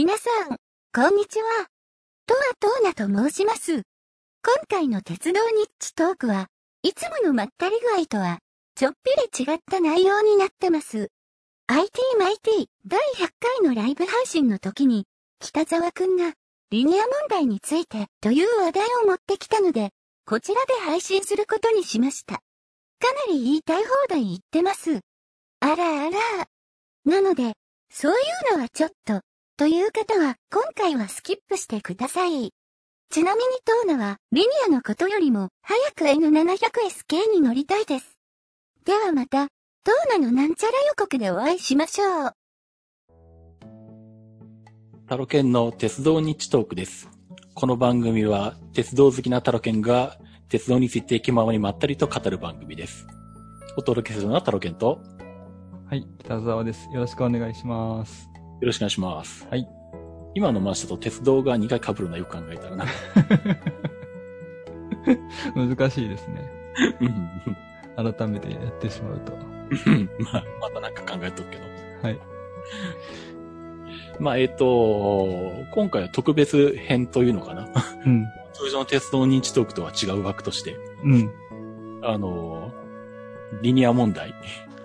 皆さん、こんにちは。トアトーナと申します。今回の鉄道ニッチトークは、いつものまったり具合とは、ちょっぴり違った内容になってます。IT マイティ第100回のライブ配信の時に、北沢くんが、リニア問題についてという話題を持ってきたので、こちらで配信することにしました。かなり言いたい放題言ってます。あらあら。なので、そういうのはちょっと、という方は今回はスキップしてください。ちなみにトーナはリニアのことよりも早く N700SK に乗りたいです。ではまた、トーナのなんちゃら予告でお会いしましょう。タロケンの鉄道日トークです。この番組は鉄道好きなタロケンが鉄道について気ままにまったりと語る番組です。お届けするのはタロケンとはい、北沢です。よろしくお願いします。よろしくお願いします。はい。今の話だと鉄道が2回被るのよく考えたらな。難しいですね。うん改めてやってしまうと。まあ、またなんか考えとくけど。はい。まあ、えっ、と、今回は特別編というのかな。うん。通常の鉄道認知トークとは違う枠として、うん。あの、リニア問題。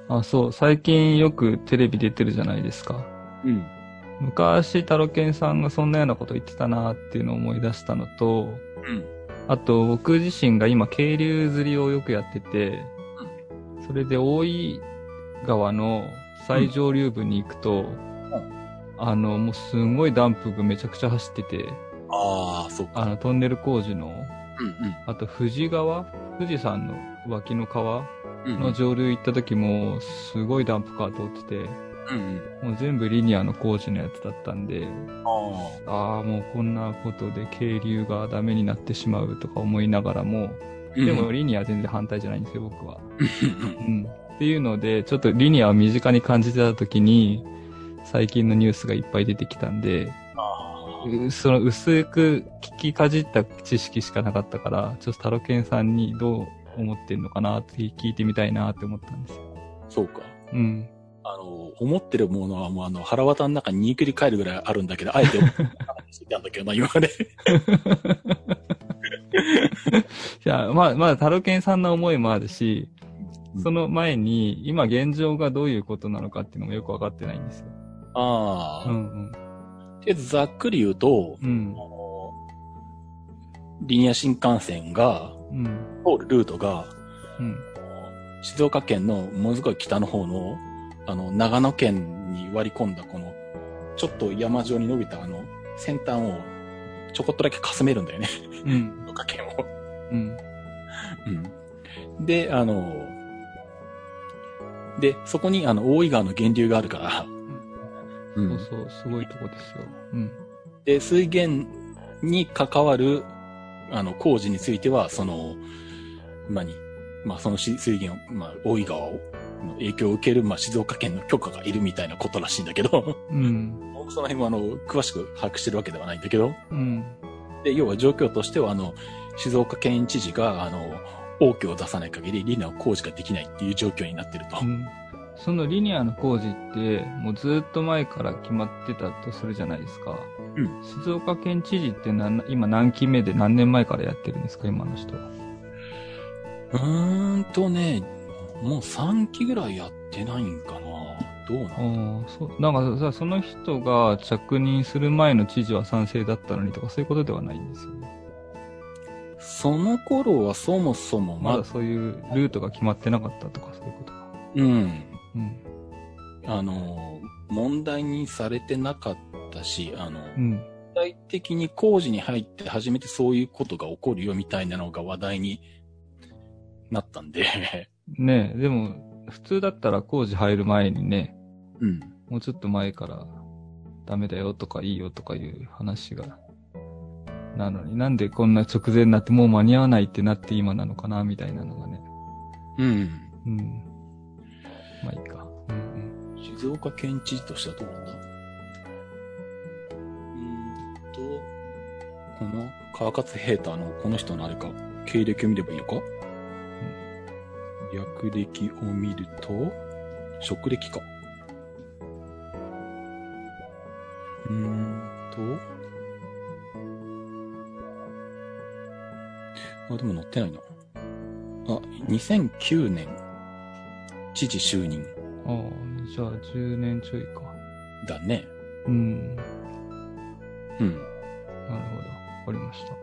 あ、そう。最近よくテレビ出てるじゃないですか。うん。昔、タロケンさんがそんなようなこと言ってたなっていうのを思い出したのと、うん。あと、僕自身が今、渓流釣りをよくやってて、それで大井川の最上流部に行くと、あの、もうすんごいダンプがめちゃくちゃ走ってて、ああ、そうか。あの、トンネル工事の、うんあと富士川富士山の脇の川うん。うんの上流行った時も、すごいダンプカー通ってて、うんうん。もう全部リニアの工事のやつだったんで、あああ、もうこんなことで渓流がダメになってしまうとか思いながらも、あ。でもうん、リニアは全然反対じゃないんですよ、僕は。うん。っていうので、ちょっとリニアを身近に感じてた時に、最近のニュースがいっぱい出てきたんで、その薄く聞きかじった知識しかなかったから、ちょっとタロケンさんにどう思ってんのかなって聞いてみたいなって思ったんですよ。あ、そうか。うん。あの、思ってるものはもうあの、腹渡の中に煮くり返るぐらいあるんだけど、あえて、話してたんだけどな、今まで。じゃあ、まあ、まだタロケンさんの思いもあるし、その前に、今現状がどういうことなのかっていうのもよくわかってないんですよ。ああ、うんうん。とりあえずざっくり言うと、うんあ。のリニア新幹線が、うん。通るルートが、うん。静岡県のものすごい北の方の、あの、長野県に割り込んだこの、ちょっと山状に伸びたあの、先端をちょこっとだけかすめるんだよね。うん。静岡県を。うん。うん。で、あの、で、そこにあの、大井川の源流があるから、うそうそう、すごいとこですよ。うん。で、水源に関わる、あの、工事については、その、何？まあ、そのし水源を、まあ、大井川を、の影響を受ける、まあ、静岡県の許可がいるみたいなことらしいんだけど、うん。僕その辺は、あの、詳しく把握してるわけではないんだけど、うん。で、要は状況としては、あの、静岡県知事が、あの、王居を出さない限り、リナを工事ができないっていう状況になってると。うん。そのリニアの工事って、もうずっと前から決まってたとするじゃないですか。うん静岡県知事って何今何期目で何年前からやってるんですか今の人は。うーんとね、もう3期ぐらいやってないんかなどうなのそう。なんかさ、その人が着任する前の知事は賛成だったのにとかそういうことではないんですよね。その頃はそもそもまだ、まだそういうルートが決まってなかったとかそういうことか。うん、うん。あの、問題にされてなかったし、あの、うん。具体的に工事に入って初めてそういうことが起こるよみたいなのが話題になったんで、ねえ、でも、普通だったら工事入る前にね、うん。もうちょっと前からダメだよとかいいよとかいう話が、なのになんでこんな直前になってもう間に合わないってなって今なのかなみたいなのがね。うん。うん。まあいいか。うん静岡県知事としてはどうなんだうーんと、この川勝平太のこの人のあれか、経歴を見ればいいのか、略歴を見ると、職歴か。うーん。あ、でも載ってないな。あ、2009年、知事就任ああ、じゃあ10年ちょいか。だね。うん。なるうん。ほど。わかりました。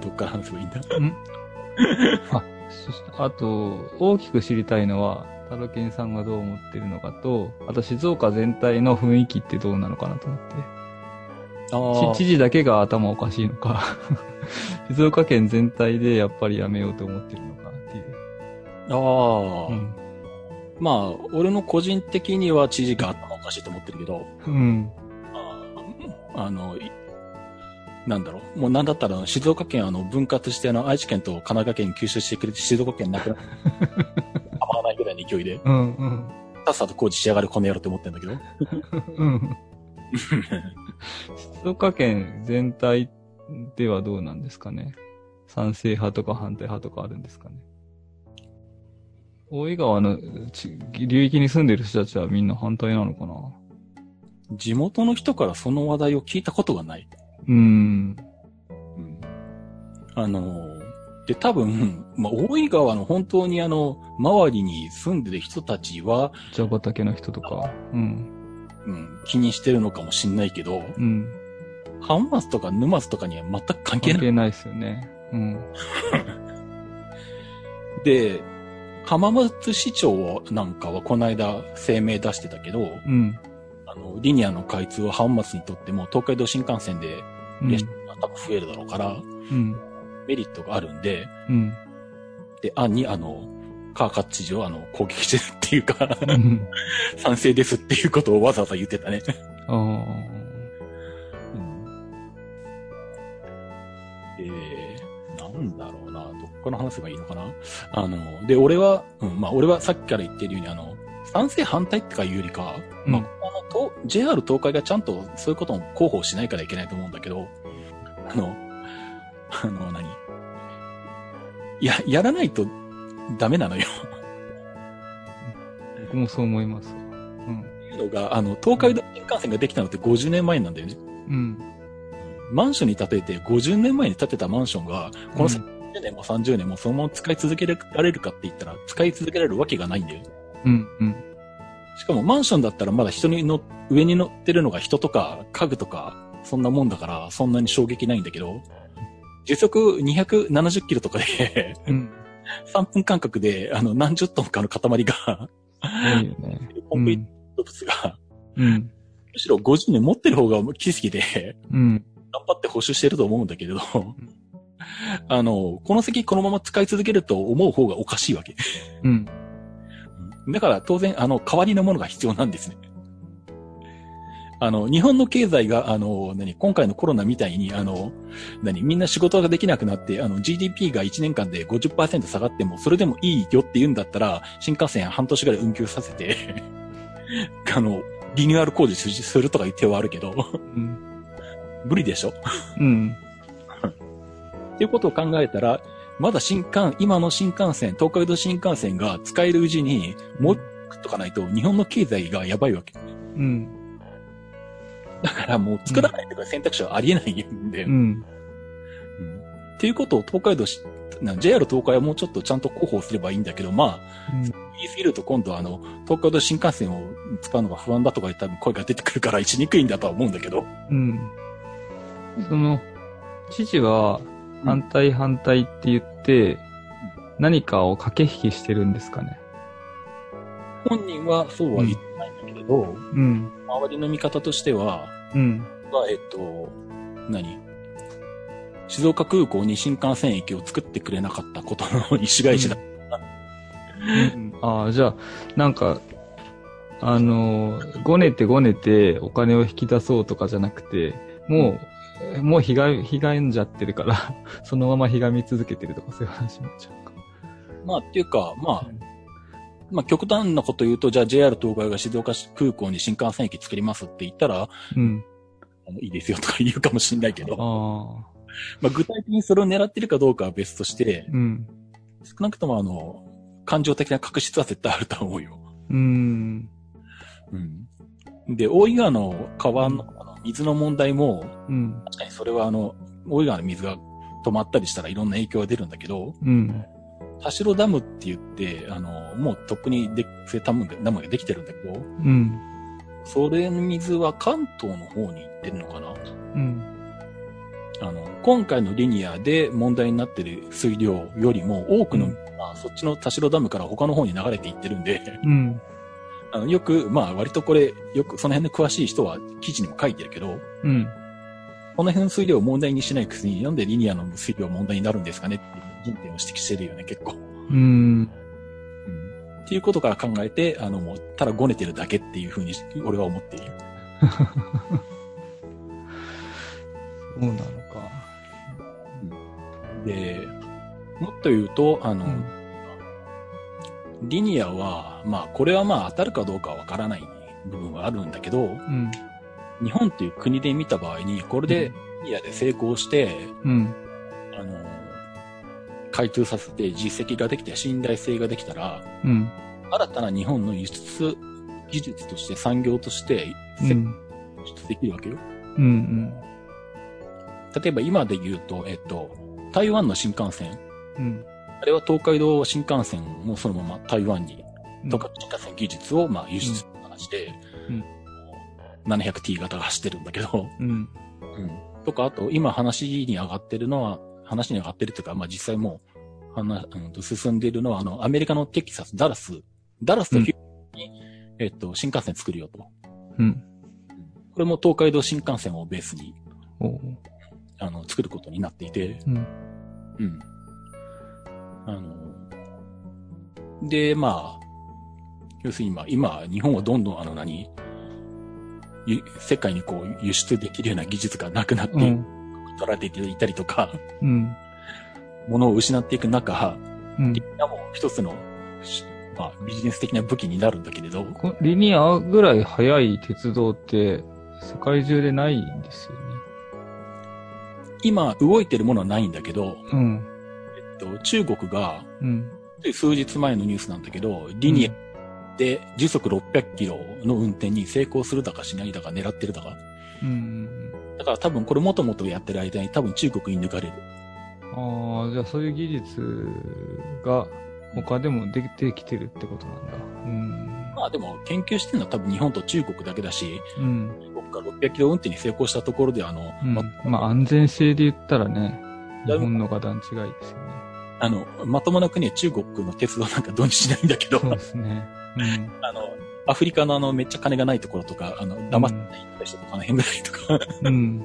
どっから話せばいいんだ あ、そして、あと、大きく知りたいのは、タロケンさんがどう思ってるのかと、あと静岡全体の雰囲気ってどうなのかなと思って。あち知事だけが頭おかしいのか、静岡県全体でやっぱりやめようと思ってるのかっていう。あ。ああ、うん。まあ、俺の個人的には知事が頭おかしいと思ってるけど、うん。あの、いなんだろう？もうなんだったら、静岡県あの分割してあの愛知県と神奈川県に吸収してくれて静岡県なくな構わ ないぐらいの勢いで、うん、うん。さっさと工事しやがるこの野郎って思ってんだけど。うん。静岡県全体ではどうなんですかね？賛成派とか反対派とかあるんですかね？大井川のち流域に住んでる人たちはみんな反対なのかな？地元の人からその話題を聞いたことがない。うーん。うんあの、で、多分、まあ、大井川の本当にあの、周りに住んでる人たちは、茶畑の人とか。うん。うん、気にしてるのかもしんないけど、うん。浜松とか沼津とかには全く関係ない。関係ないですよね。うん。で、浜松市長なんかはこの間声明出してたけど、うん。あの、リニアの開通は浜松にとっても東海道新幹線でうん列車が多分増えるだろうから、うん。メリットがあるんで、うん。で、案にあの、川勝知事をあの、攻撃してるっていうか、うん。賛成ですっていうことをわざわざ言ってたね。ああ。えー、なんだろうな、どっから話せばいいのかな？あの、で、俺は、うん、まあ、俺はさっきから言ってるように、あの、賛成反対ってかいうよりか、まあ、うんあの、と JR 東海がちゃんとそういうことを広報しないからいけないと思うんだけど、あの、あの、何？や、やらないとダメなのよ。僕もそう思います。うん。っていうのが、あの、東海道新幹線ができたのって50年前なんだよね。うん。マンションに建てて50年前に建てたマンションが、このうん先20年も30年もそのまま使い続けられるかって言ったら、使い続けられるわけがないんだよ。うん。うん。しかもマンションだったらまだ人にの、上に乗ってるのが人とか家具とか、そんなもんだから、そんなに衝撃ないんだけど、時速270キロとかで、うん。3分間隔で、あの、何十トンかの塊が、多いよね。コンクリート物が、うん。むしろ50年持ってる方が奇跡で、うん。頑張って補修してると思うんだけれど、あの、この先このまま使い続けると思う方がおかしいわけ。うん。だから当然、あの、代わりのものが必要なんですね。あの、日本の経済が、あの、何、今回のコロナみたいに、あの、何、みんな仕事ができなくなって、あの、GDP が1年間で50%下がっても、それでもいいよって言うんだったら、新幹線半年ぐらい運休させて、あの、リニューアル工事するとか言ってはあるけど、うん。無理でしょ？うん。っていうことを考えたら、まだ新幹、今の新幹線、東海道新幹線が使えるうちに、もう作っとかないと、日本の経済がやばいわけ。うん。だからもう作らないとか選択肢はありえないんで。うん。うんっていうことを東海道し、な JR 東海はもうちょっとちゃんと広報すればいいんだけど、まあ、言い過ぎると今度あの、東海道新幹線を使うのが不安だとか多分声が出てくるからしにくいんだとは思うんだけど。うん。その、知事は反対反対って言って、何かを駆け引きしてるんですかね。本人はそうは言ってないんだけれど、うん。周りの見方としては、うん。は、えっと、何？静岡空港に新幹線駅を作ってくれなかったことの意思返しだ。ああ、じゃあ、なんか、あのー、ごねてごねてお金を引き出そうとかじゃなくて、もう、もうひが、ひがんじゃってるから、そのままひがみ続けてるとかそういう話になっちゃうか。まあ、っていうか、まあ、まあ、極端なこと言うと、じゃあ JR 東海が静岡市空港に新幹線駅作りますって言ったら、うん。あのいいですよとか言うかもしれないけど、ああ。まあ、具体的にそれを狙ってるかどうかは別として、うん。少なくともあの、感情的な確執は絶対あると思うよ。うーん。で、大井川の川の水の問題も、うん。確かにそれはあの、大井川の水が止まったりしたらいろんな影響が出るんだけど、うん。田代ダムって言って、あの、もうとっくにで、ダムがダムができてるんだけど、うん。それの水は関東の方に行ってるのかな？うん。あの、今回のリニアで問題になってる水量よりも多くの、うんまあ、そっちの田代ダムから他の方に流れていってるんで、うん。あのよく、まあ割とこれ、よくその辺で詳しい人は記事にも書いてるけど、うん。この辺の水量を問題にしないくせに、なんでリニアの水量問題になるんですかねっていう疑点を指摘してるよね、結構。うん。うん。っていうことから考えて、あの、もう、ただごねてるだけっていうふうに、俺は思っている。そうなのか。で、もっと言うと、あの、うんリニアは、まあ、これはまあ当たるかどうかはわからない部分はあるんだけど、うん。日本っていう国で見た場合に、これでリニアで成功して、うん。あの、開通させて実績ができて信頼性ができたら、うん。新たな日本の輸出技術として産業として輸うん。出できるわけよ。うん。例えば今で言うと、えっと、台湾の新幹線。うん。あれは東海道新幹線もそのまま台湾に、うん。とか新幹線技術をまあ輸出する形で、うん。700T 型が走ってるんだけど、うん。うん。とか、あと今話に上がってるのは、話に上がってるというか、まあ実際もう、話、うんと、進んでいるのは、あの、アメリカのテキサス、ダラス、ダラスとヒューストンに、えっと、新幹線作るよと。うん。これも東海道新幹線をベースに、あの、作ることになっていて、うん。うん。あの、で、まあ、要するに今、今、日本はどんどんあの何、ゆ世界にこう輸出できるような技術がなくなって。取られていたりとか、うん。物を失っていく中、うんリ。ニアも一つの、しまあ、ビジネス的な武器になるんだけれど、こリニアぐらい速い鉄道って世界中でないんですよね。今動いてるものはないんだけど、うん。と、中国が、うん。数日前のニュースなんだけど、リニアで時速600キロの運転に成功するだかしないだか狙ってるだか。うん。だから多分これもともとやってる間に多分中国に抜かれる。ああ、じゃあそういう技術が他でもできてきてるってことなんだ。うん。まあでも研究してるのは多分日本と中国だけだし、うん。中国が600キロ運転に成功したところであの、うんままあ安全性で言ったらね、日本のが段違いですよね。あの、まともな国は中国の鉄道なんかどうにしないんだけど、そうですね。うん。あの、アフリカのあの、めっちゃ金がないところとか、あの、騙された人とかの辺ぐらいとか、うん。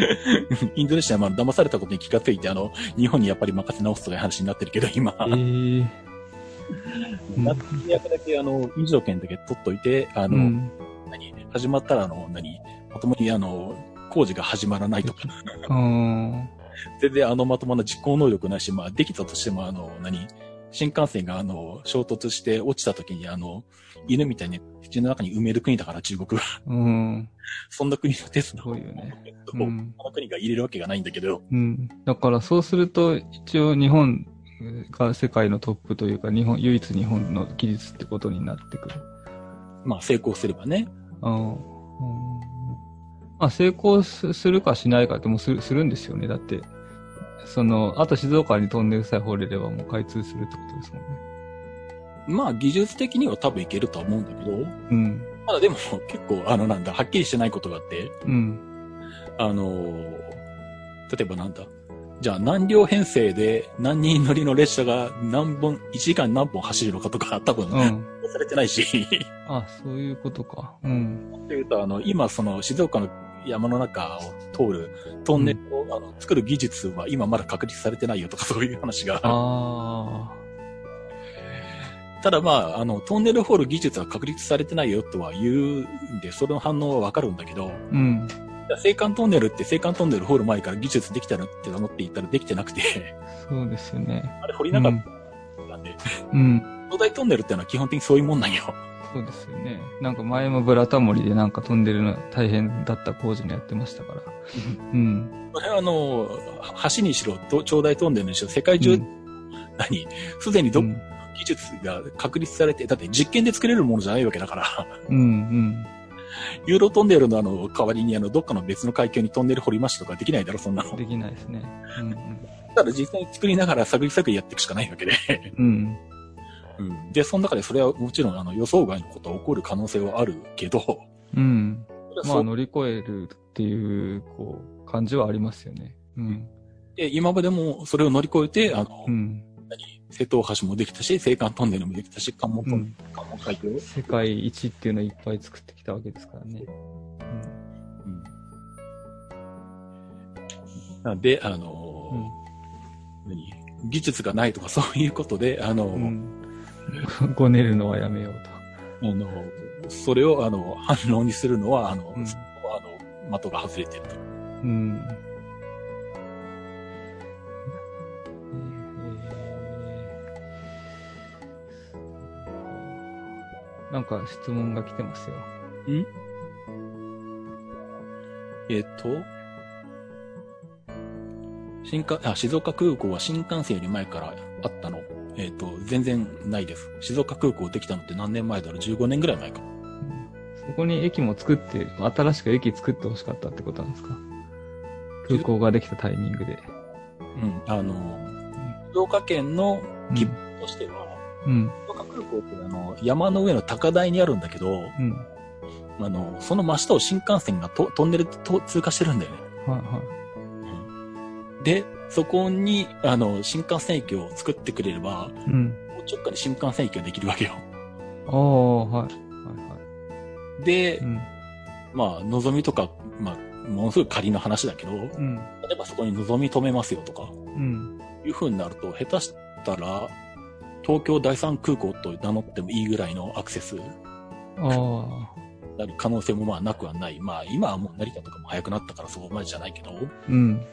インドネシアはまあ騙されたことに気がついて、あの、日本にやっぱり任せ直すとかいう話になってるけど、今、ええなんと役だけあの、飲食券だけ取っといて、あの、うん。何、始まったらあの、何、まともにあの、工事が始まらないとか、うん。全然あのまともな実行能力ないし、まあできたとしてもあの、何、新幹線があの、衝突して落ちた時にあの、犬みたいに土の中に埋める国だから中国は。うん。そんな国の鉄道すごいよね。を、うんこの国が入れるわけがないんだけど、うん。だからそうすると、一応日本が世界のトップというか、日本、唯一日本の技術ってことになってくる。まあ成功すればね。うん。うんまあ成功すするかしないかってもうするするんですよね。だって、その、あと静岡にトンネルさえ掘れればもう開通するってことですもんね。まあ技術的には多分いけるとは思うんだけど、うん。まだでも結構あのなんだ、はっきりしてないことがあって、うん。あのー例えばなんだ、じゃあ何両編成で何人乗りの列車が何本、1時間に何本走るのかとか多分、うん。されてないし、あ、そういうことか。うん。というと、あの、今その静岡の山の中を通るトンネルを、あの作る技術は今まだ確立されてないよとか そういう話が。あただまあ、あの、トンネル掘る技術は確立されてないよとは言うんで、その反応はわかるんだけど、あ。うん。青函トンネルって青函トンネル掘る前から技術できたのって思って言ったらできてなくて、そうですよね。あれ掘りなかったんで、うん。東大トンネルってのは基本的にそういうもんなんよ。そうですよね。なんか前もブラタモリでなんか飛んでるの大変だった工事のやってましたから。うん。これはあの、橋にしろ、と長大トンネルにしろ、世界中、うん何？すでにど、うん。技術が確立されて、だって実験で作れるものじゃないわけだから、うん。ユーロトンネルのあの、代わりにあの、どっかの別の海峡にトンネル掘りましたとかできないだろ、そんなの。できないですね。うんただ実際に作りながら探り探りやっていくしかないわけで。うん。うん。うん。で、その中でそれはもちろんあの、予想外のことは起こる可能性はあるけど、うん。まあ乗り越えるっていう、こう、感じはありますよね。うん。で今までもそれを乗り越えて、あの、うん。何瀬戸大橋もできたし、青函トンネルもできたし、関門トン。関門海峡。世界一っていうのをいっぱい作ってきたわけですからね。うん。なんで、あの、うん。何技術がないとかそういうことで、あの、うん。ごねるのはやめようと。あの、それを、あの、反論にするのは、あの、うんあの、的が外れてると。うん。なんか質問が来てますよ。えっ、と、新幹、あ、静岡空港は新幹線より前からあったの？えっ、と、全然ないです。静岡空港できたのって何年前だろう ?15 年ぐらい前か。そこに駅も作って、新しく駅作ってほしかったってことなんですか？空港ができたタイミングで。うん。あの、静岡県の規模としては、うん。静岡空港ってあの、山の上の高台にあるんだけど、うん。あの、その真下を新幹線がとトンネルと通過してるんだよね。はいはで、そこに、あの、新幹線駅を作ってくれれば、い。うん。もう直下に新幹線駅ができるわけよ。ああ、はい。はいはい。で、うん。まあ、望みとか、まあ、ものすごい仮の話だけど、うん。例えばそこに望み止めますよとか、うん。いう風になると、下手したら、東京第三空港と名乗ってもいいぐらいのアクセスにああ。なる可能性もまあなくはない。まあ、今はもう成田とかも早くなったからそこまでじゃないけど、っうん。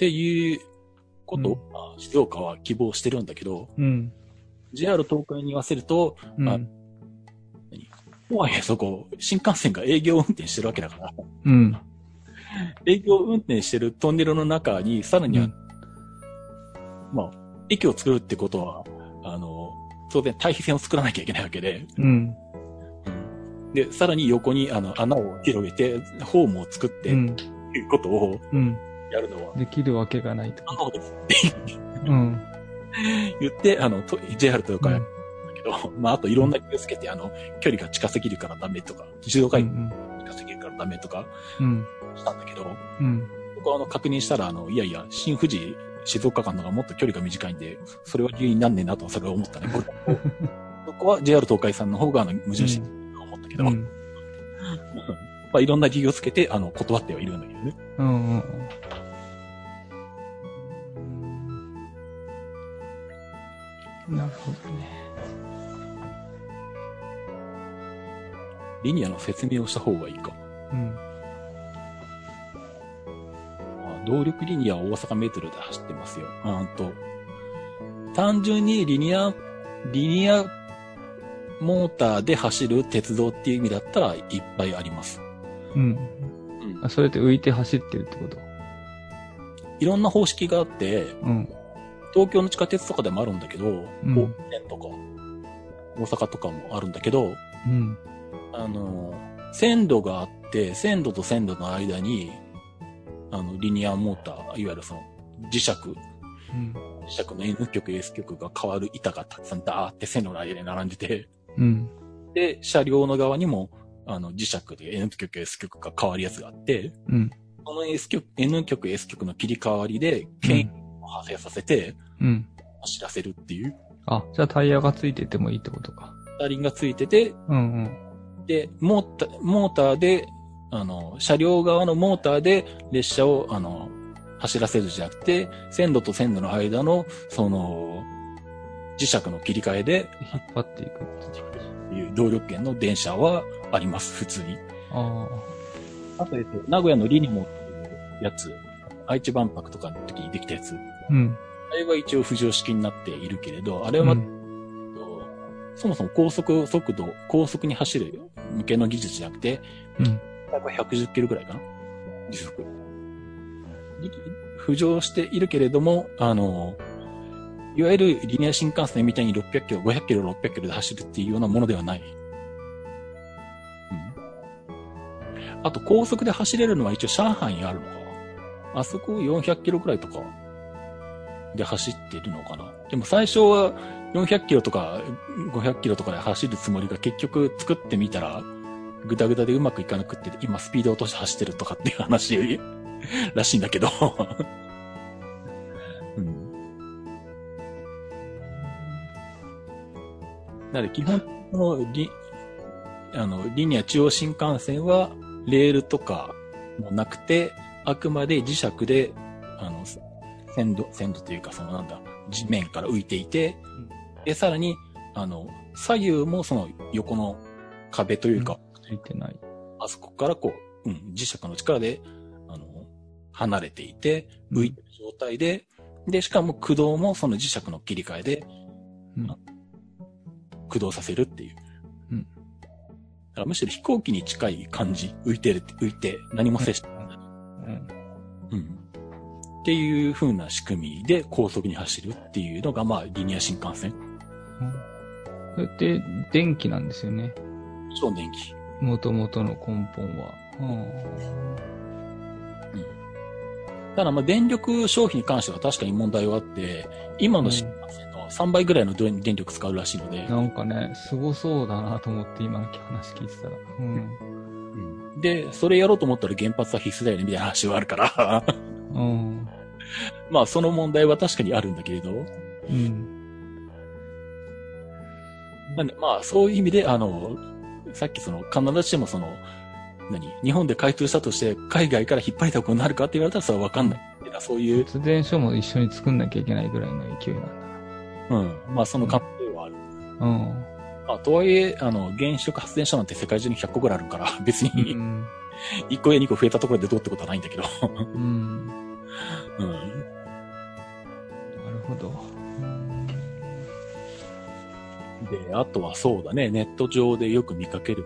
ていうことを、あ静岡は希望してるんだけど、うん。JR 東海に言わせると、あうん。とはいえそこ、新幹線が営業運転してるわけだから、うん。営業運転してるトンネルの中に、さらには、うんまあ、駅を作るってことは、あの、当然対比線を作らなきゃいけないわけで、うん。で、さらに横にあの穴を広げて、ホームを作って、うん。っていうことをうん。やるのは、できるわけがないと。うん。言って、あの、と JR とかやるんだけど、まあ、あといろんな気をつけて、あの、距離が近すぎるからダメとか、静岡駅うん。近すぎるからダメとかうん。したんだけど、うん。そこはあの確認したら、あの、いやいや、新富士、静岡間のがもっと距離が短いんで、それは理由になんねえなと、それは思ったね。そこは JR 東海さんの方が、あの、矛盾してると思ったけど、うん。まあ、いろんな理由をつけて、あの、断ってはいるんだけどね。うん。うん。なるほどね。リニアの説明をした方がいいか。うん。まあ動力リニアは大阪メートルで走ってますよ。あんと、単純にリニア、リニアモーターで走る鉄道っていう意味だったらいっぱいあります。うん。うんあ、それって浮いて走ってるってこと？いろんな方式があって、うん。東京の地下鉄とかでもあるんだけど、うん高知線とか、大阪とかもあるんだけど、うん。あの、線路があって、線路と線路の間に、あの、リニアモーター、いわゆるその、磁石、うん。磁石の N 極、S 極が変わる板がたくさんダーって線路の間に並んでて、うん。で、車両の側にも、あの、磁石で N 極、S 極が変わるやつがあって、うん。その S 極、N 極、S 極の切り替わりで、牽引を発生させて、うん。走らせるっていう、あ、じゃあタイヤがついててもいいってことか。車輪がついてて、うんうん。で、モーター、モーターで、あの、車両側のモーターで列車を、あの、走らせるじゃなくて、線路と線路の間の、その、磁石の切り替えで、引っ張っていくっていう。動力圏の電車はあります、普通に。ああと、えっと、名古屋のリニモっていうやつ、愛知万博とかの時にできたやつ、あ。うん。あれは一応浮上式になっているけれど、あれは、うん。そもそも高速速度、高速に走る向けの技術じゃなくて、うん。大体110キロぐらいかな？時速。り浮上しているけれども、あの、いわゆるリニア新幹線みたいに600キロ、500キロ、600キロで走るっていうようなものではない。あと高速で走れるのは一応上海にあるのか。あそこ400キロくらいとかで走ってるのかな。でも最初は400キロとか500キロとかで走るつもりが結局作ってみたら、ぐだぐだでうまくいかなくって、今スピード落として走ってるとかっていう話らしいんだけど。うん。なので基本のリ、あの、リニア中央新幹線は、レールとかもなくて、あくまで磁石で、線路、線路というか、そのなんだ、地面から浮いていて、で、さらに、あの、左右もその横の壁というか、ついてない。あそこからこう、うん、磁石の力で、あの、離れていて、浮いてる状態で、で、しかも駆動もその磁石の切り替えでうん駆動させるっていう。うんだからむしろ飛行機に近い感じ、浮いてる浮いて何も接してない。うん。うん。っていう風な仕組みで高速に走るっていうのが、まあ、リニア新幹線。それって、電気なんですよね。超電気。元々の根本は。ただ、まあ、電力消費に関しては確かに問題はあって、今の新幹線の3倍ぐらいの電電力使うらしいので、なんかね、すごそうだなと思って今の話聞いてたら。うん。うんで、それやろうと思ったら原発は必須だよね、みたいな話はあるから、うん。まあ、その問題は確かにあるんだけれど、うん。なんで、まあ、そういう意味で、あの、さっきその、必ずしもその、何日本で開通したとして、海外から引っ張りだこになるかって言われたらそれはわかんない。そういう、発電所も一緒に作んなきゃいけないぐらいの勢いなんだうん。まあ、その可能性はある。な。うん。まあ、とはいえ、あの、原子力発電所なんて世界中に100個ぐらいあるから、別うにん。1個や2個増えたところでどうってことはないんだけど。うん。うん。なるほど。うんで、あとはそうだね、ネット上でよく見かける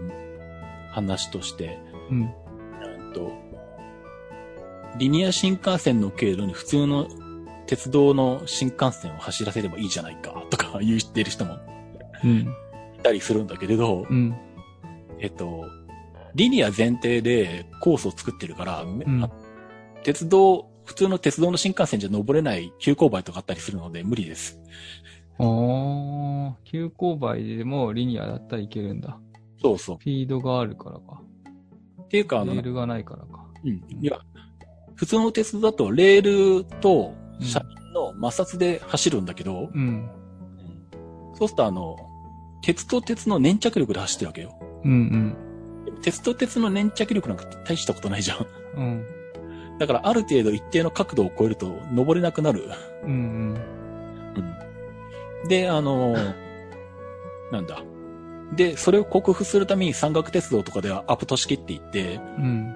話として、うん。うんと、リニア新幹線の経路に普通の鉄道の新幹線を走らせればいいじゃないか、とか言ってる人もうん。いたりするんだけれど、うん。えっと、リニア前提でコースを作ってるから、んあ鉄道、普通の鉄道の新幹線じゃ登れない急勾配とかあったりするので無理です。あー、急勾配でもリニアだったらいけるんだ。そうそう。スピードがあるからか。っていうか、あの、レールがないからか。うん。いや、普通の鉄道だとレールと車輪の摩擦で走るんだけど、うん。そうするとあの、鉄と鉄の粘着力で走ってるわけよ。うんでも鉄と鉄の粘着力なんか大したことないじゃん。うん。うん。だからある程度一定の角度を超えると登れなくなる。うんうん。で、あの、なんだ。で、それを克服するために山岳鉄道とかではアプト式って言って、うん。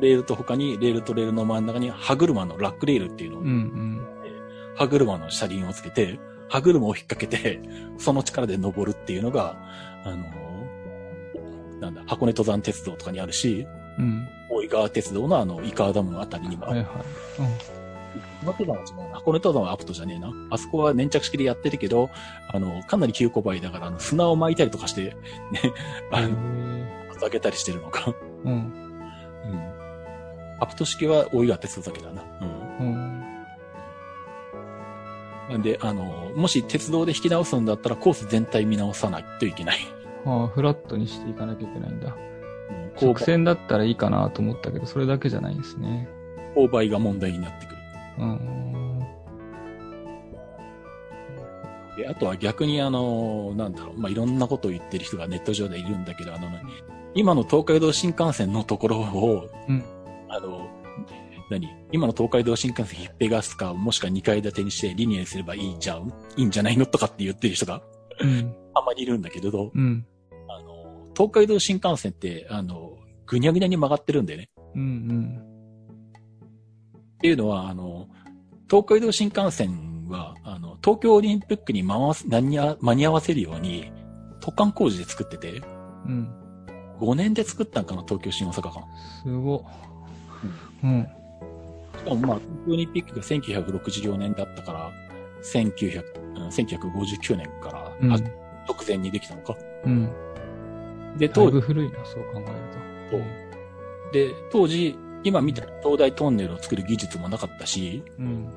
レールと他に、レールとレールの真ん中に歯車のラックレールっていうのを、うんうん。歯車の車輪をつけて、歯車を引っ掛けて、その力で登るっていうのが、あの、なんだ、箱根登山鉄道とかにあるし、うん。大井川鉄道のあの、井川ダムのあたりにもある。はいはい。箱根登山は違うな。箱根登山はアプトじゃねえな。あそこは粘着式でやってるけど、あの、かなり急勾配だから、あの、砂を巻いたりとかして、ね、あうん。の、へ上げたりしてるのか。ーうん。うん。アプト式は大井川鉄道だけだな。うん。うん。なんで、あの、もし鉄道で引き直すんだったらコース全体見直さないといけない。ああ、フラットにしていかなきゃいけないんだ。うん、直線だったらいいかなと思ったけど、それだけじゃないんですね。勾配が問題になってくる。うん。で、あとは逆にあの、なんだろう、まあ、いろんなことを言ってる人がネット上でいるんだけど、あの、今の東海道新幹線のところを、うんあの、何今の東海道新幹線ひっぺがすか、もしくは2階建てにしてリニアにすればいいじゃん、いいんじゃないの？とかって言ってる人がうん。あんまりいるんだけれど、うん。東海道新幹線って、あの、ぐにゃぐにゃに曲がってるんだよね。うん。っていうのは、あの、東海道新幹線は、あの、東京オリンピックに回す、間に合間に合わせるように、突貫工事で作ってて、うん。5年で作ったんかな、東京新大阪間。すご。うん。しかもまあ、東京オリンピックが1964年だったから、1900、うん1959年から、うんあ直前にできたのか。うん。で、だい当時、ぶ古いな、そう考えると。で、当時、今見た東大トンネルを作る技術もなかったし、うん。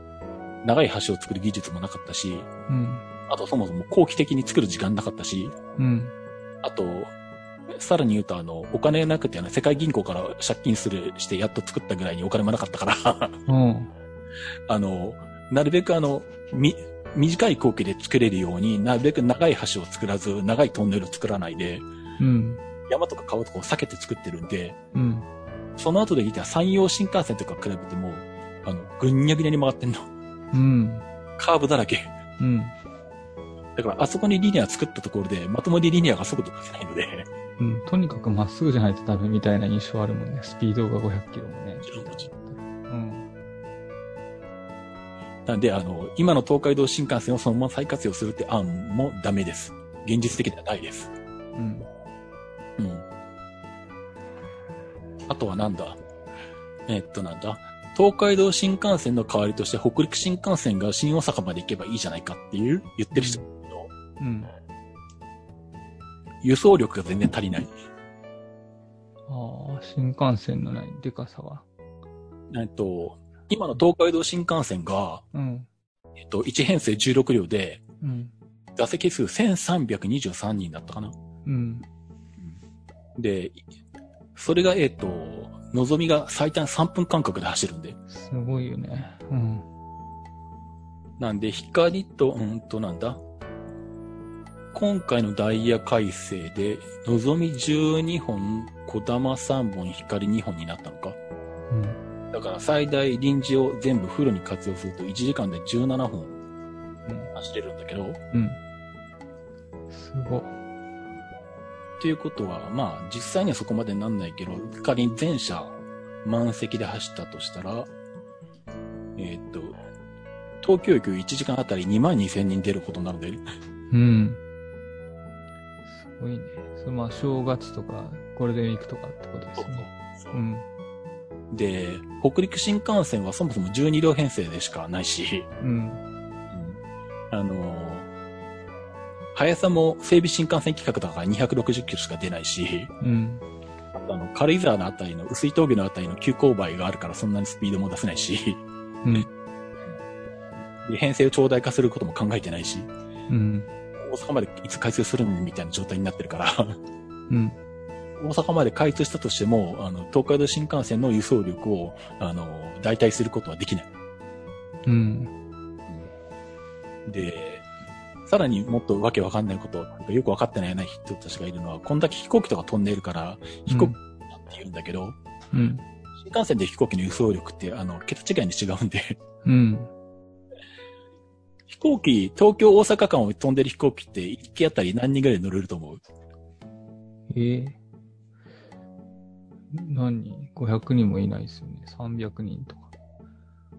長い橋を作る技術もなかったし、うん。あとそもそも後期的に作る時間なかったし、うん。あと、さらに言うと、あの、お金がなくて、世界銀行から借金する、してやっと作ったぐらいにお金もなかったから、うん。あの、なるべくあの、み、短い後期で作れるようになるべく長い橋を作らず、長いトンネルを作らないで、うん。山とか川とかを避けて作ってるんで、うん。その後で聞いた山陽新幹線とか比べても、あの、ぐんにゃぐにゃに曲がってんの。うん。カーブだらけ。うん。だから、あそこにリニア作ったところで、まともにリニアが速度出せないので、うん。とにかくまっすぐじゃないとダメみたいな印象あるもんね。スピードが500キロもね。うん。なんで、あの、今の東海道新幹線をそのまま再活用するって案もダメです。現実的ではないです。うん。うん。あとはなんだ？えっとなんだ？東海道新幹線の代わりとして北陸新幹線が新大阪まで行けばいいじゃないかっていう言ってる人もいるけど、うん。輸送力が全然足りない。ああ、新幹線のない、でかさは。えっと、今の東海道新幹線が、うん。えっと、1編成16両で、うん。座席数1323人だったかな。うん。で、それが、えっと、のぞみが最短3分間隔で走るんで。すごいよね。うん。なんで、光と、うんとなんだ？今回のダイヤ改正で、のぞみ12本、こだま3本、光2本になったのか？うん。だから最大臨時を全部フルに活用すると1時間で17本うん。走れるんだけど、うん。すご。っていうことは、まあ、実際にはそこまでなんないけど、仮に全車満席で走ったとしたら、えーっと、東京駅1時間あたり2万2千人出ることになるので、うん。すごいね。それまあ、正月とか、ゴールデンウィークとかってことですね。そううん。で、北陸新幹線はそもそも12両編成でしかないし、うん。あのー速さも整備新幹線規格だから260キロしか出ないし、うん。あの、軽井沢のあたりの、薄い峠のあたりの急勾配があるからそんなにスピードも出せないし、うん。で編成を長大化することも考えてないし、うん。大阪までいつ開通するのみたいな状態になってるから、うん。大阪まで開通したとしても、あの、東海道新幹線の輸送力を、あの、代替することはできない。うん。で、さらにもっとわけわかんないこと、なんかよくわかってないな人たちがいるのは、こんだけ飛行機とか飛んでいるから、飛行機だって言うんだけど、うん。新幹線で飛行機の輸送力って、あの、桁違いに違うんで、うん。飛行機、東京大阪間を飛んでる飛行機って、一機あたり何人ぐらい乗れると思う？ええ何？人 ?500 人もいないですよね。300人とか。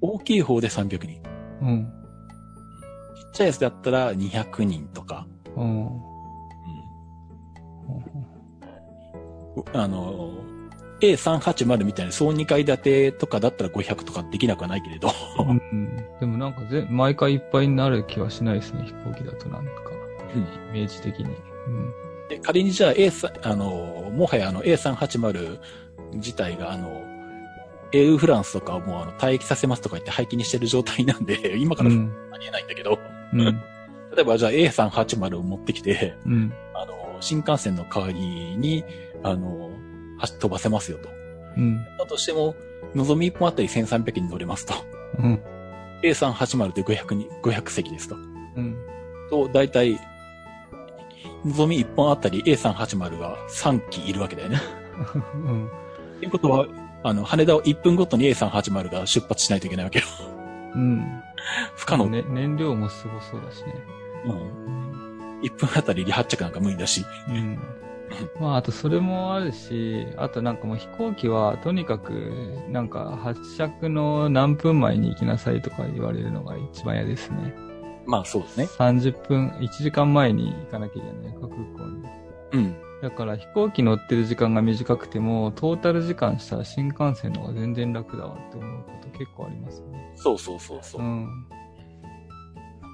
大きい方で300人。うん。ちゃいやつだったら200人とか。うん。うんあの、A380 みたいな総2階建てとかだったら500とかできなくはないけれど、うん。でもなんかぜ、毎回いっぱいになる気はしないですね。飛行機だとなんか、イメージ的に。で仮にじゃあ A さ、あの、もはやあの A380 自体があの、エールフランスとかをもうあの退役させますとか言って廃棄にしてる状態なんで、今からうん。ありえないんだけど、うん。例えばじゃあ A380 を持ってきて、うん。あの、新幹線の代わりに、あの、走飛ばせますよと。うん。だとしても、のぞみ1本あたり1300人乗れますと。うん。A380 で500に、500席ですと。うん。と、だいたい、のぞみ1本あたり A380 が3機いるわけだよね。うん。ということは、あの、羽田を1分ごとに A380 が出発しないといけないわけよ。うん。不可能。ね、燃料もすごそうだしね。うん。うん。1分あたり離発着なんか無理だし。うん。まあ、あとそれもあるし、あとなんかもう飛行機はとにかく、なんか発着の何分前に行きなさいとか言われるのが一番嫌ですね。まあそうですね。30分、1時間前に行かなきゃいけない、空港に。うん。だから飛行機乗ってる時間が短くても、トータル時間したら新幹線の方が全然楽だわって思うこと結構ありますね。そうそうそうそうう。ん。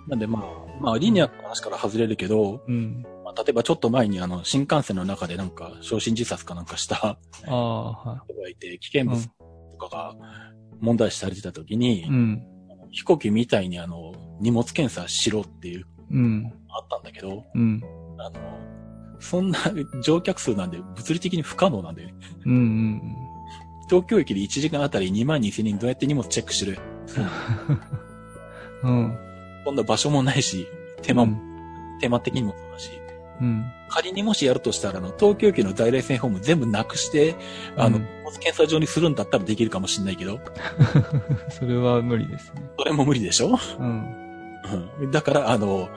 なんでまあ、まあ、リニアの話から外れるけど、うん。まあ、例えばちょっと前にあの、新幹線の中でなんか、焼身自殺かなんかしたああ、は人がいて、危険物とかが問題視されてた時に、い。うん。飛行機みたいにあの、荷物検査しろっていう、うん。あったんだけど、うん。あの、そんな乗客数なんで物理的に不可能なんで、うん。うん。東京駅で1時間あたり2万2000人どうやって荷物チェックする？うん。そんな場所もないし、手間も、うん。手間的にもそうだし、うん。仮にもしやるとしたら、あの、東京駅の在来線ホーム全部なくして、あの、うん検査場にするんだったらできるかもしれないけど、それは無理ですね。それも無理でしょ？うん。うん。だから、あの、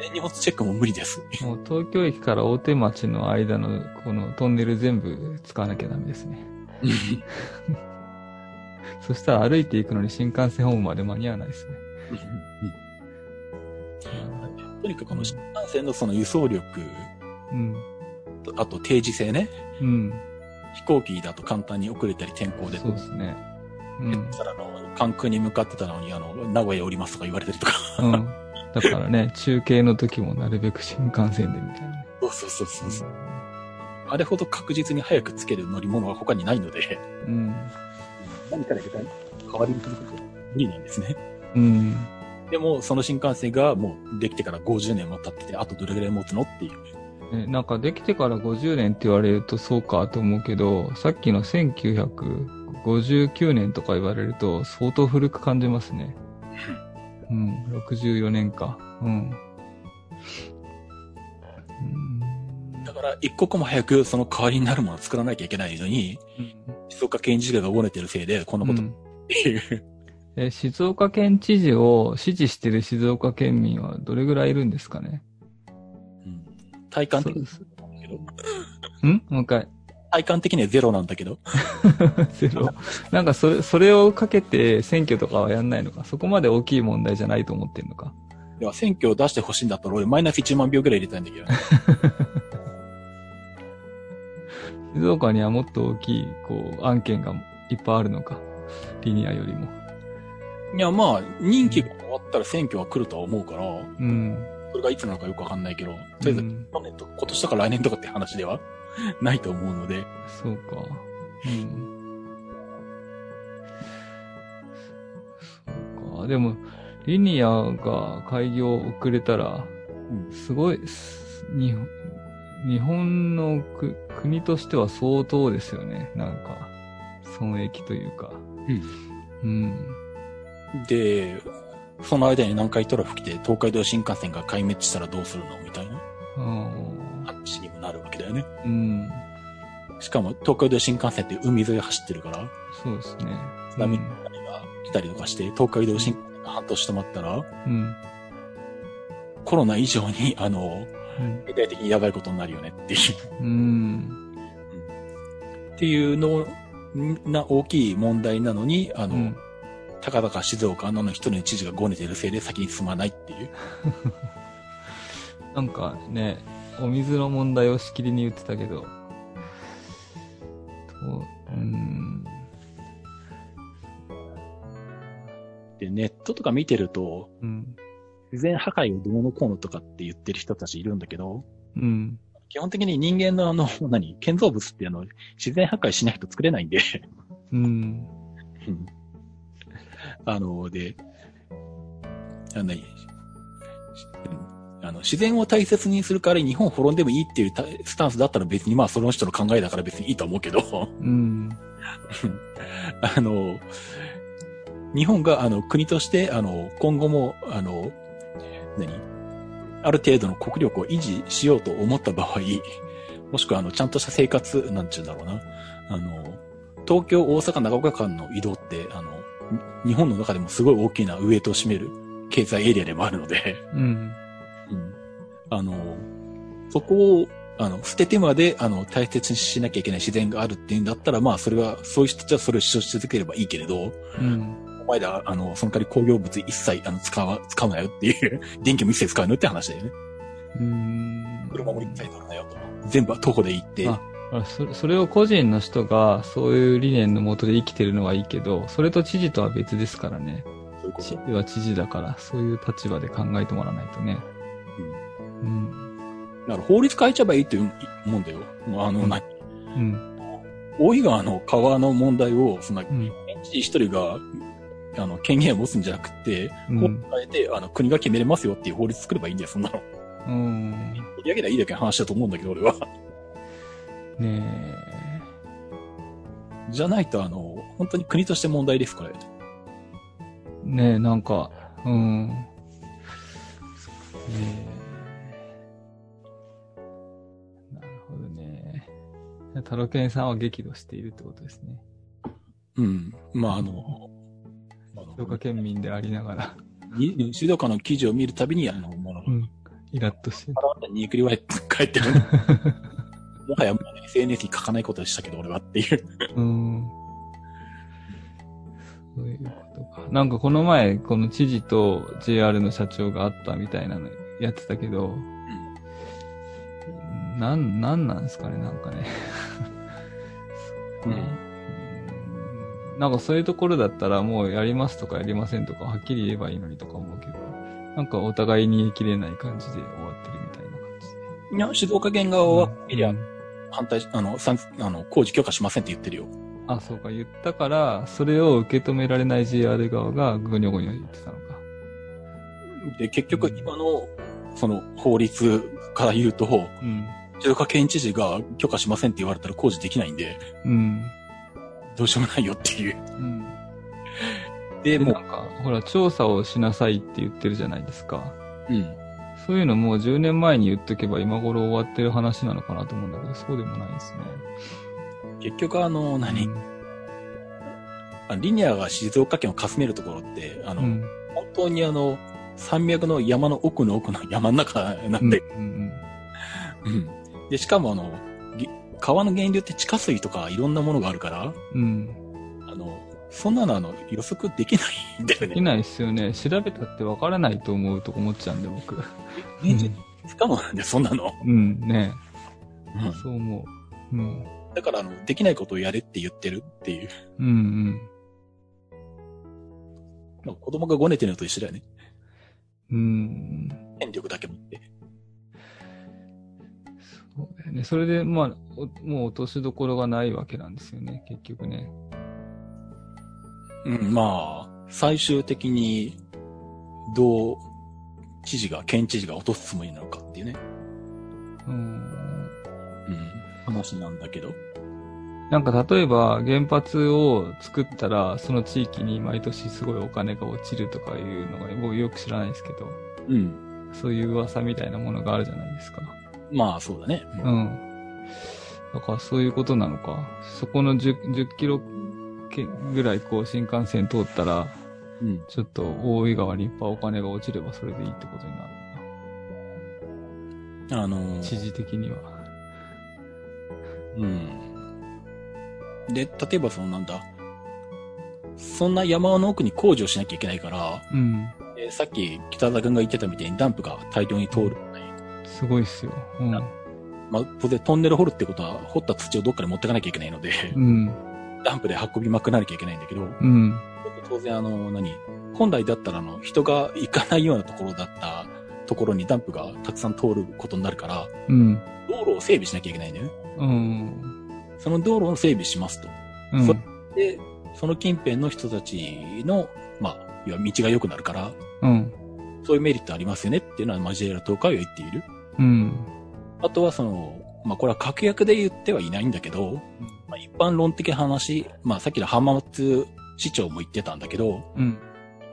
うん荷物チェックも無理です。もう東京駅から大手町の間のこのトンネル全部使わなきゃダメですね。そしたら歩いていくのに新幹線ホームまで間に合わないですね。とにかくこの新幹線のその輸送力うん。と、あと定時性ね。うん。飛行機だと簡単に遅れたり天候で。そうですね。うんそし。たらあの、関空に向かってたのに、あの、名古屋降りますとか言われたりとか。うん。だからね、中継の時もなるべく新幹線でみたいなそうそうそうそう。あれほど確実に早くつける乗り物は他にないので、うん。何かで代わりにすることは無理なんですね。うん。でも、その新幹線がもうできてから50年も経ってて、あとどれぐらい持つのっていう。ね、なんかできてから50年って言われるとそうかと思うけど、さっきの1959年とか言われると相当古く感じますね。うん、64年か。うん。だから、一刻も早くその代わりになるものを作らなきゃいけないのに、静岡県知事がごねてるせいで、こんなこと。っうん。え静岡県知事を支持してる静岡県民はどれぐらいいるんですかね？うん。体感的にん？もう一回。体感的にはゼロなんだけど、ゼロ。なんかそれ、それをかけて選挙とかはやんないのか？そこまで大きい問題じゃないと思ってんのか？いや、選挙を出してほしいんだったら俺マイナス1万票ぐらい入れたいんだけど、静岡にはもっと大きい、こう、案件がいっぱいあるのか。リニアよりも。いや、まあ、任期が終わったら選挙は来るとは思うから、うん。それがいつなのかよくわかんないけど、とりあえず、うん去年と、今年とか来年とかって話では ないと思うので、そうか。うん。そうか。でも、リニアが開業遅れたら、うんすごい、す日本、日本のく国としては相当ですよね。なんか、損益というか。うん。で、その間に南海トラフ来て東海道新幹線が壊滅したらどうするのみたいなあ話にもなるわけだよね。ーうん。しかも東海道新幹線って海沿い走ってるから、そうですね。津波が来たりとかして、東海道新幹線が半年止まったら、うん。コロナ以上に、あの、うん。具体的にやばいことになるよねっていう、うん。っていうのな大きい問題なのに、あの、うん。たかだか静岡の一人の知事がごねてるせいで先に進まないっていう。なんかね、お水の問題をしきりに言ってたけど、とうん。で、ネットとか見てると、うん。自然破壊をどうのこうのとかって言ってる人たちいるんだけど、うん。基本的に人間のあの、何、建造物ってあの、自然破壊しないと作れないんで、うん。うんあの、で、あの、何？あの、自然を大切にする代わりに日本を滅んでもいいっていうたスタンスだったら別にまあその人の考えだから別にいいと思うけど、うん。あの、日本があの国としてあの今後もあの、何？ある程度の国力を維持しようと思った場合、もしくはあのちゃんとした生活、なんちゅうんだろうな。あの、東京、大阪、長岡間の移動って、あの、日本の中でもすごい大きなウエイトを占める経済エリアでもあるので、うん。うんあの、そこを、あの、捨ててまで、あの、大切にしなきゃいけない自然があるっていうんだったら、まあ、それは、そういう人たちはそれを主張し続ければいいけれど、うん。お前ら、あの、その代わり工業物一切、あの、使わ、使うなよっていう、電気も一切使うなよって話だよね。うん。車も一切乗るなよと。全部は徒歩で行って、ああそそれを個人の人がそういう理念のもとで生きてるのはいいけど、それと知事とは別ですからね。そういう知事は知事だから、そういう立場で考えてもらわないとね。うん。だから法律変えちゃえばいいっていうもんだよ。あの、うんなうん。大井川の川の問題を、そんな、うん。県知事一人が、あの、権限を持つんじゃなくて、うん法律変えて、あの、国が決めれますよっていう法律作ればいいんだよ、そんなの。うん。取り上げりゃいいだけの話だと思うんだけど、俺は。ねじゃないと、あの、本当に国として問題です、これ。え。ねえ、なんか、うん。ねえ。なるほどね。タロケンさんは激怒しているってことですね。うん。まあ、あの静岡県民でありながら、に静岡の記事を見るたびに、あの、もの、うん。イラッとしてにくり返って帰ってる。もはやもう SNS に書かないことでしたけど、俺はっていう。うん。そういうことか。なんかこの前、この知事と JR の社長があったみたいなのやってたけど、なん、なんなんですかね、なんかね。うん。うんなんかそういうところだったらもうやりますとかやりませんとかはっきり言えばいいのにとか思うけど、なんかお互いに言い切れない感じで終わってるみたいな感じで。いや、静岡県側は、いやうん、反対し、あの、賛あの、工事許可しませんって言ってるよ。あ、そうか、言ったから、それを受け止められない JR 側がぐにょぐにょ言ってたのか。で、結局今の、その、法律から言うと、うん。静岡県知事が許可しませんって言われたら工事できないんで、うん。どうしようもないよっていう。うん。で、で、もなんか、ほら、調査をしなさいって言ってるじゃないですか。う、うん。そういうのもう10年前に言っとけば今頃終わってる話なのかなと思うんだけど、そうでもないですね。結局あの、何、うんあリニアが静岡県をかすめるところって、あの、うん。本当にあの、山脈の山の奥の奥の山の中なんで、うん。うん。で、しかもあの、ぎ川の源流って地下水とかいろんなものがあるから、うん。あの、そんなのあの、予測できないんだよね。できないっすよね。調べたってわからないと思うと思っちゃうんで、僕。現実不可能なんで、そんなの。うん、ねうんそう思う。うん。だから、あの、できないことをやれって言ってるっていう。うん、うん。まあ子供がごねてるのと一緒だよね。うん。権力だけ持って。そうだよね。それで、まあ、おもう落としどころがないわけなんですよね、結局ね。うん、まあ、最終的に、どう、知事が、県知事が落とすつもりなのかっていうね。うん。うん。話なんだけど。なんか例えば原発を作ったら、その地域に毎年すごいお金が落ちるとかいうのが、僕よく知らないですけど、うん。そういう噂みたいなものがあるじゃないですか。まあ、そうだね。うん。だからそういうことなのか。そこの10、10キロけぐらいこう新幹線通ったら、うん。ちょっと大井川にいっぱいお金が落ちればそれでいいってことになるあののか。知事的には。うん。で、例えばそのなんだ、そんな山の奥に工事をしなきゃいけないから、うん。えーさっき北田君が言ってたみたいにダンプが大量に通る。すごいっすよ。うん。まあ、当然トンネル掘るってことは、掘った土をどっかに持ってかなきゃいけないので、うん。ダンプで運びまくらなきゃいけないんだけど、うん。当然あの、何？本来だったらあの、人が行かないようなところだったところにダンプがたくさん通ることになるから、うん。道路を整備しなきゃいけないんだよね。うん。その道路を整備しますと。うん。そで、その近辺の人たちの、まあ、いわ道が良くなるから、うん。そういうメリットありますよねっていうのは、まあ、JR 東海は言っている。うん。あとはその、まあ、これは確約で言ってはいないんだけど、まあ、一般論的な話、まあ、さっきの浜松市長も言ってたんだけど、うん。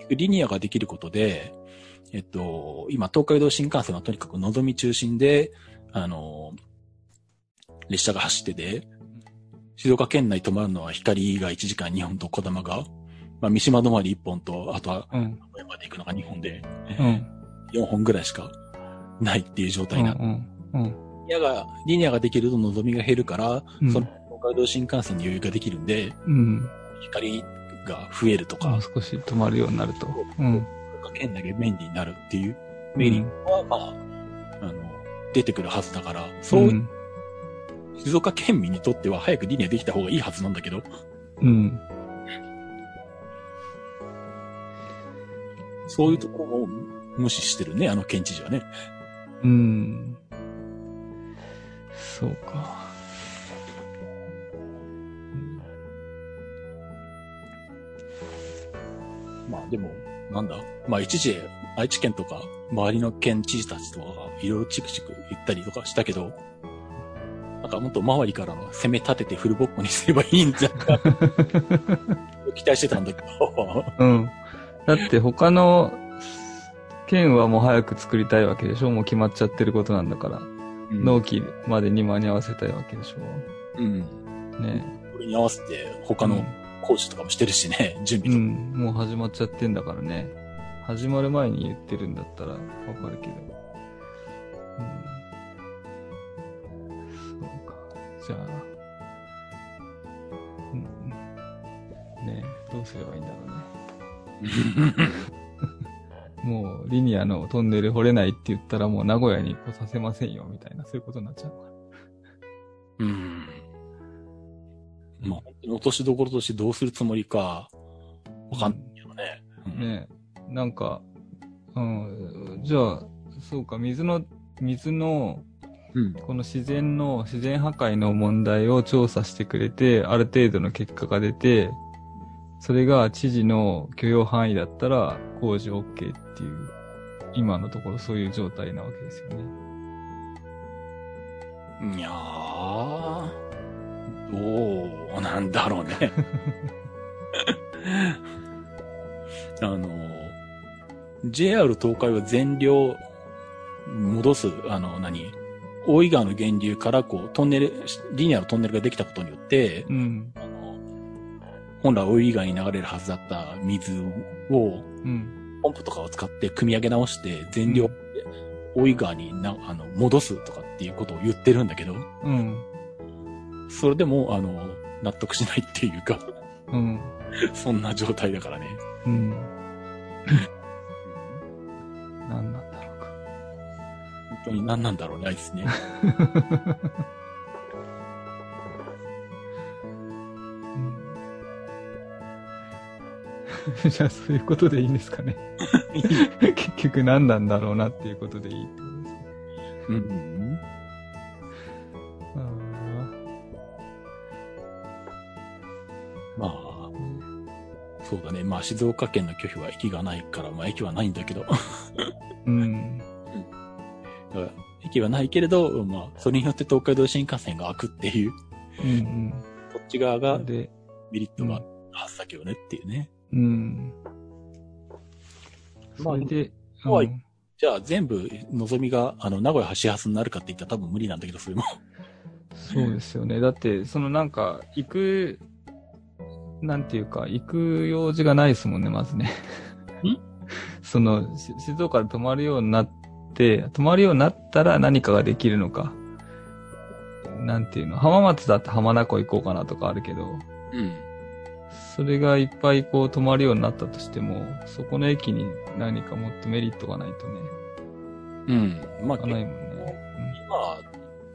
リニアができることで、えっと、今、東海道新幹線はとにかく望み中心で、あの、列車が走ってて、静岡県内止まるのは光が1時間2本と小玉が、まあ、三島止まり1本と、あとは、うん。小山まで行くのが2本で、うん。4本ぐらいしかないっていう状態な。うん。うん。リニアが、リニアができると望みが減るから、うんその東海道新幹線に余裕ができるんで、うん。光が増えるとか、もう少し止まるようになると。うん。静岡県だけ便利になるっていうメリットは、まあ、あの、出てくるはずだから、そう、ん。静岡県民にとっては早くリニアできた方がいいはずなんだけど、うん。そういうところを無視してるね、あの県知事はね。うん。そうか。まあでも、なんだ？まあ一時、愛知県とか、周りの県知事たちとかがいろいろチクチク言ったりとかしたけど、なんかもっと周りからの攻め立ててフルボッコにすればいいんじゃないか。期待してたんだけど。うん。だって他の県はもう早く作りたいわけでしょ？もう決まっちゃってることなんだから。納期までに間に合わせたいわけでしょ？うん。ねそれに合わせて他のうん講師とかもしてるしね、準う備とか。ん。もう始まっちゃってんだからね。始まる前に言ってるんだったらわかるけど。うん。そうか。じゃあ。うん。ねどうすればいいんだろうね。もうリニアのトンネル掘れないって言ったらもう名古屋に来させませんよみたいな、そういうことになっちゃうのかうん。まあ、落としどころとしてどうするつもりか、わかんないけどね。うんねなんか、うん、じゃあ、そうか、水の、水の、うん。この自然の、自然破壊の問題を調査してくれて、ある程度の結果が出て、それが知事の許容範囲だったら工事 OK っていう、今のところそういう状態なわけですよね。いやー、どうなんだろうね。あの、JR 東海は全量戻す、あの、何？大井川の源流からこう、トンネル、リニアのトンネルができたことによって、うん。あの本来大井川に流れるはずだった水を、うん。ポンプとかを使って組み上げ直して、全量で大井川にな、あの、戻すとかっていうことを言ってるんだけど、うん。それでも、あの、納得しないっていうか、うん。そんな状態だからね。うん。何なんだろうか。本当に何なんだろうね、あいつね。じゃあ、そういうことでいいんですかね。結局何なんだろうなっていうことでいいってことですね。うん。あまあ、そうだね。まあ、静岡県の拒否は駅がないから、まあ、駅はないんだけど。だかーうん。ら駅はないけれど、まあ、それによって東海道新幹線が開くっていう、うんそっち側うがん。で、メリットが発先よねっていうね。うん。まあで、とはいうんじゃあ、全部、のぞみが、あの、名古屋橋発になるかって言ったら多分無理なんだけど、それも。そうですよね。だって、そのなんか、行く、なんていうか、行く用事がないですもんね、まずね。ん？その、し静岡で泊まるようになって、泊まるようになったら何かができるのか。なんていうの、浜松だって浜名湖行こうかなとかあるけど、うん。それがいっぱいこう泊まるようになったとしても、そこの駅に何かもっとメリットがないとね、うん。まあ、ないもんね。今、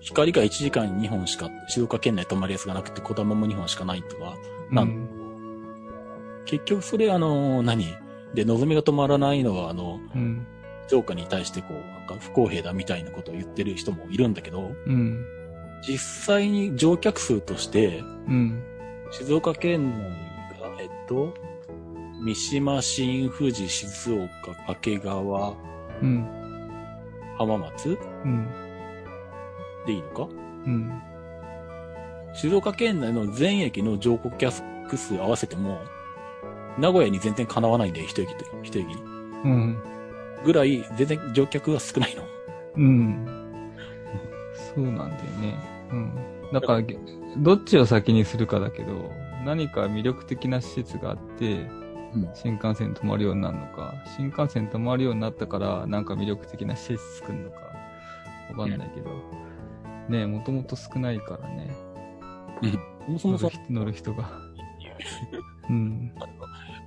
光が1時間に2本しか、静岡県内止まるやつがなくて、小玉も2本しかないとか、うん。なうんん結局それあの、何？で、望みが止まらないのは、あの、うん。ジョーカーに対してこう、なんか不公平だみたいなことを言ってる人もいるんだけど、うん。実際に乗客数として、うん。静岡県内が、えっと、三島、新富士、静岡、掛川、うん。浜松うん。でいいのか？うん。静岡県内の全駅の乗客客数合わせても、名古屋に全然かなわないんで、一駅と、一駅に。うん。ぐらい、全然乗客が少ないの。うん。そうなんだよね。うん。だから、げどっちを先にするかだけど、何か魅力的な施設があって、うん新幹線止まるようになるのか、新幹線止まるようになったから、なんか魅力的な施設作るのか、わかんないけど、ねえ、もともと少ないからね。そもそもそ乗る人乗る人が。うん。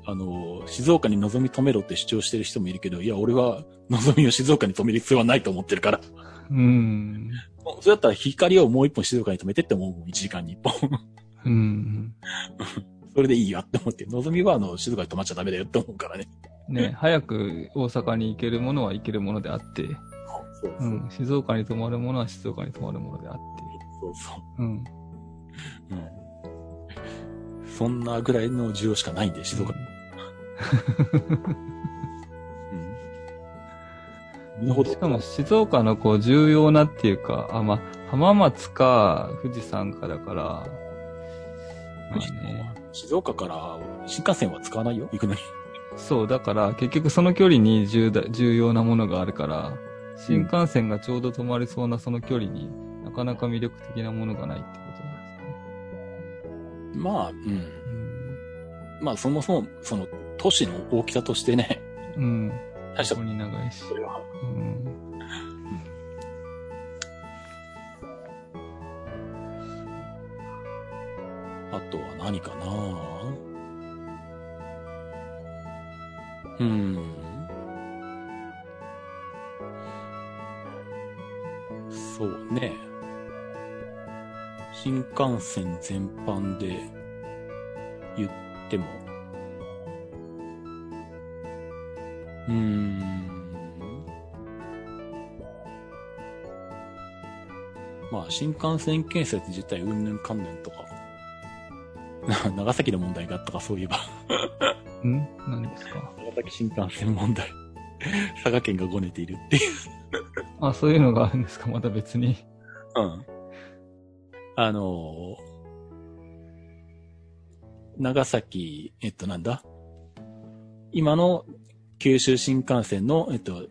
あの、静岡に望み止めろって主張してる人もいるけど、いや、俺は望みを静岡に止める必要はないと思ってるから。うん。それだったら光をもう一本静岡に止めてって思うもん、1時間に1本。うん。それでいいやって思って、望みはあの、静岡に止まっちゃダメだよって思うからね。ね、早く大阪に行けるものは行けるものであって、そううん、静岡に泊まるものは静岡に泊まるものであって、そうそう。うん。うん。そんなぐらいの需要しかないんで、静岡。うん。なるほど。しかも静岡のこう重要なっていうか、あ、まあ、浜松か富士山かだから、まあね。静岡から新幹線は使わないよ、行くのに。そう、だから結局その距離に重大重要なものがあるから、新幹線がちょうど止まりそうなその距離になかなか魅力的なものがないってことなんですね。まあ、うん。まあ、そもそも、その、都市の大きさとしてね、うん。うん。大したここに長いし。それは。うん。あとは何かな？うん。そうね。新幹線全般で言っても。うーん。まあ、新幹線建設自体、うんぬんかんぬんとか、な 長崎の問題があったか、そういえば。ん？何ですか？長崎新幹線問題。佐賀県がごねているっていう。あ、そういうのがあるんですか？また別に。うん。あのー長崎、えっと、なんだ？今の九州新幹線の、えっと、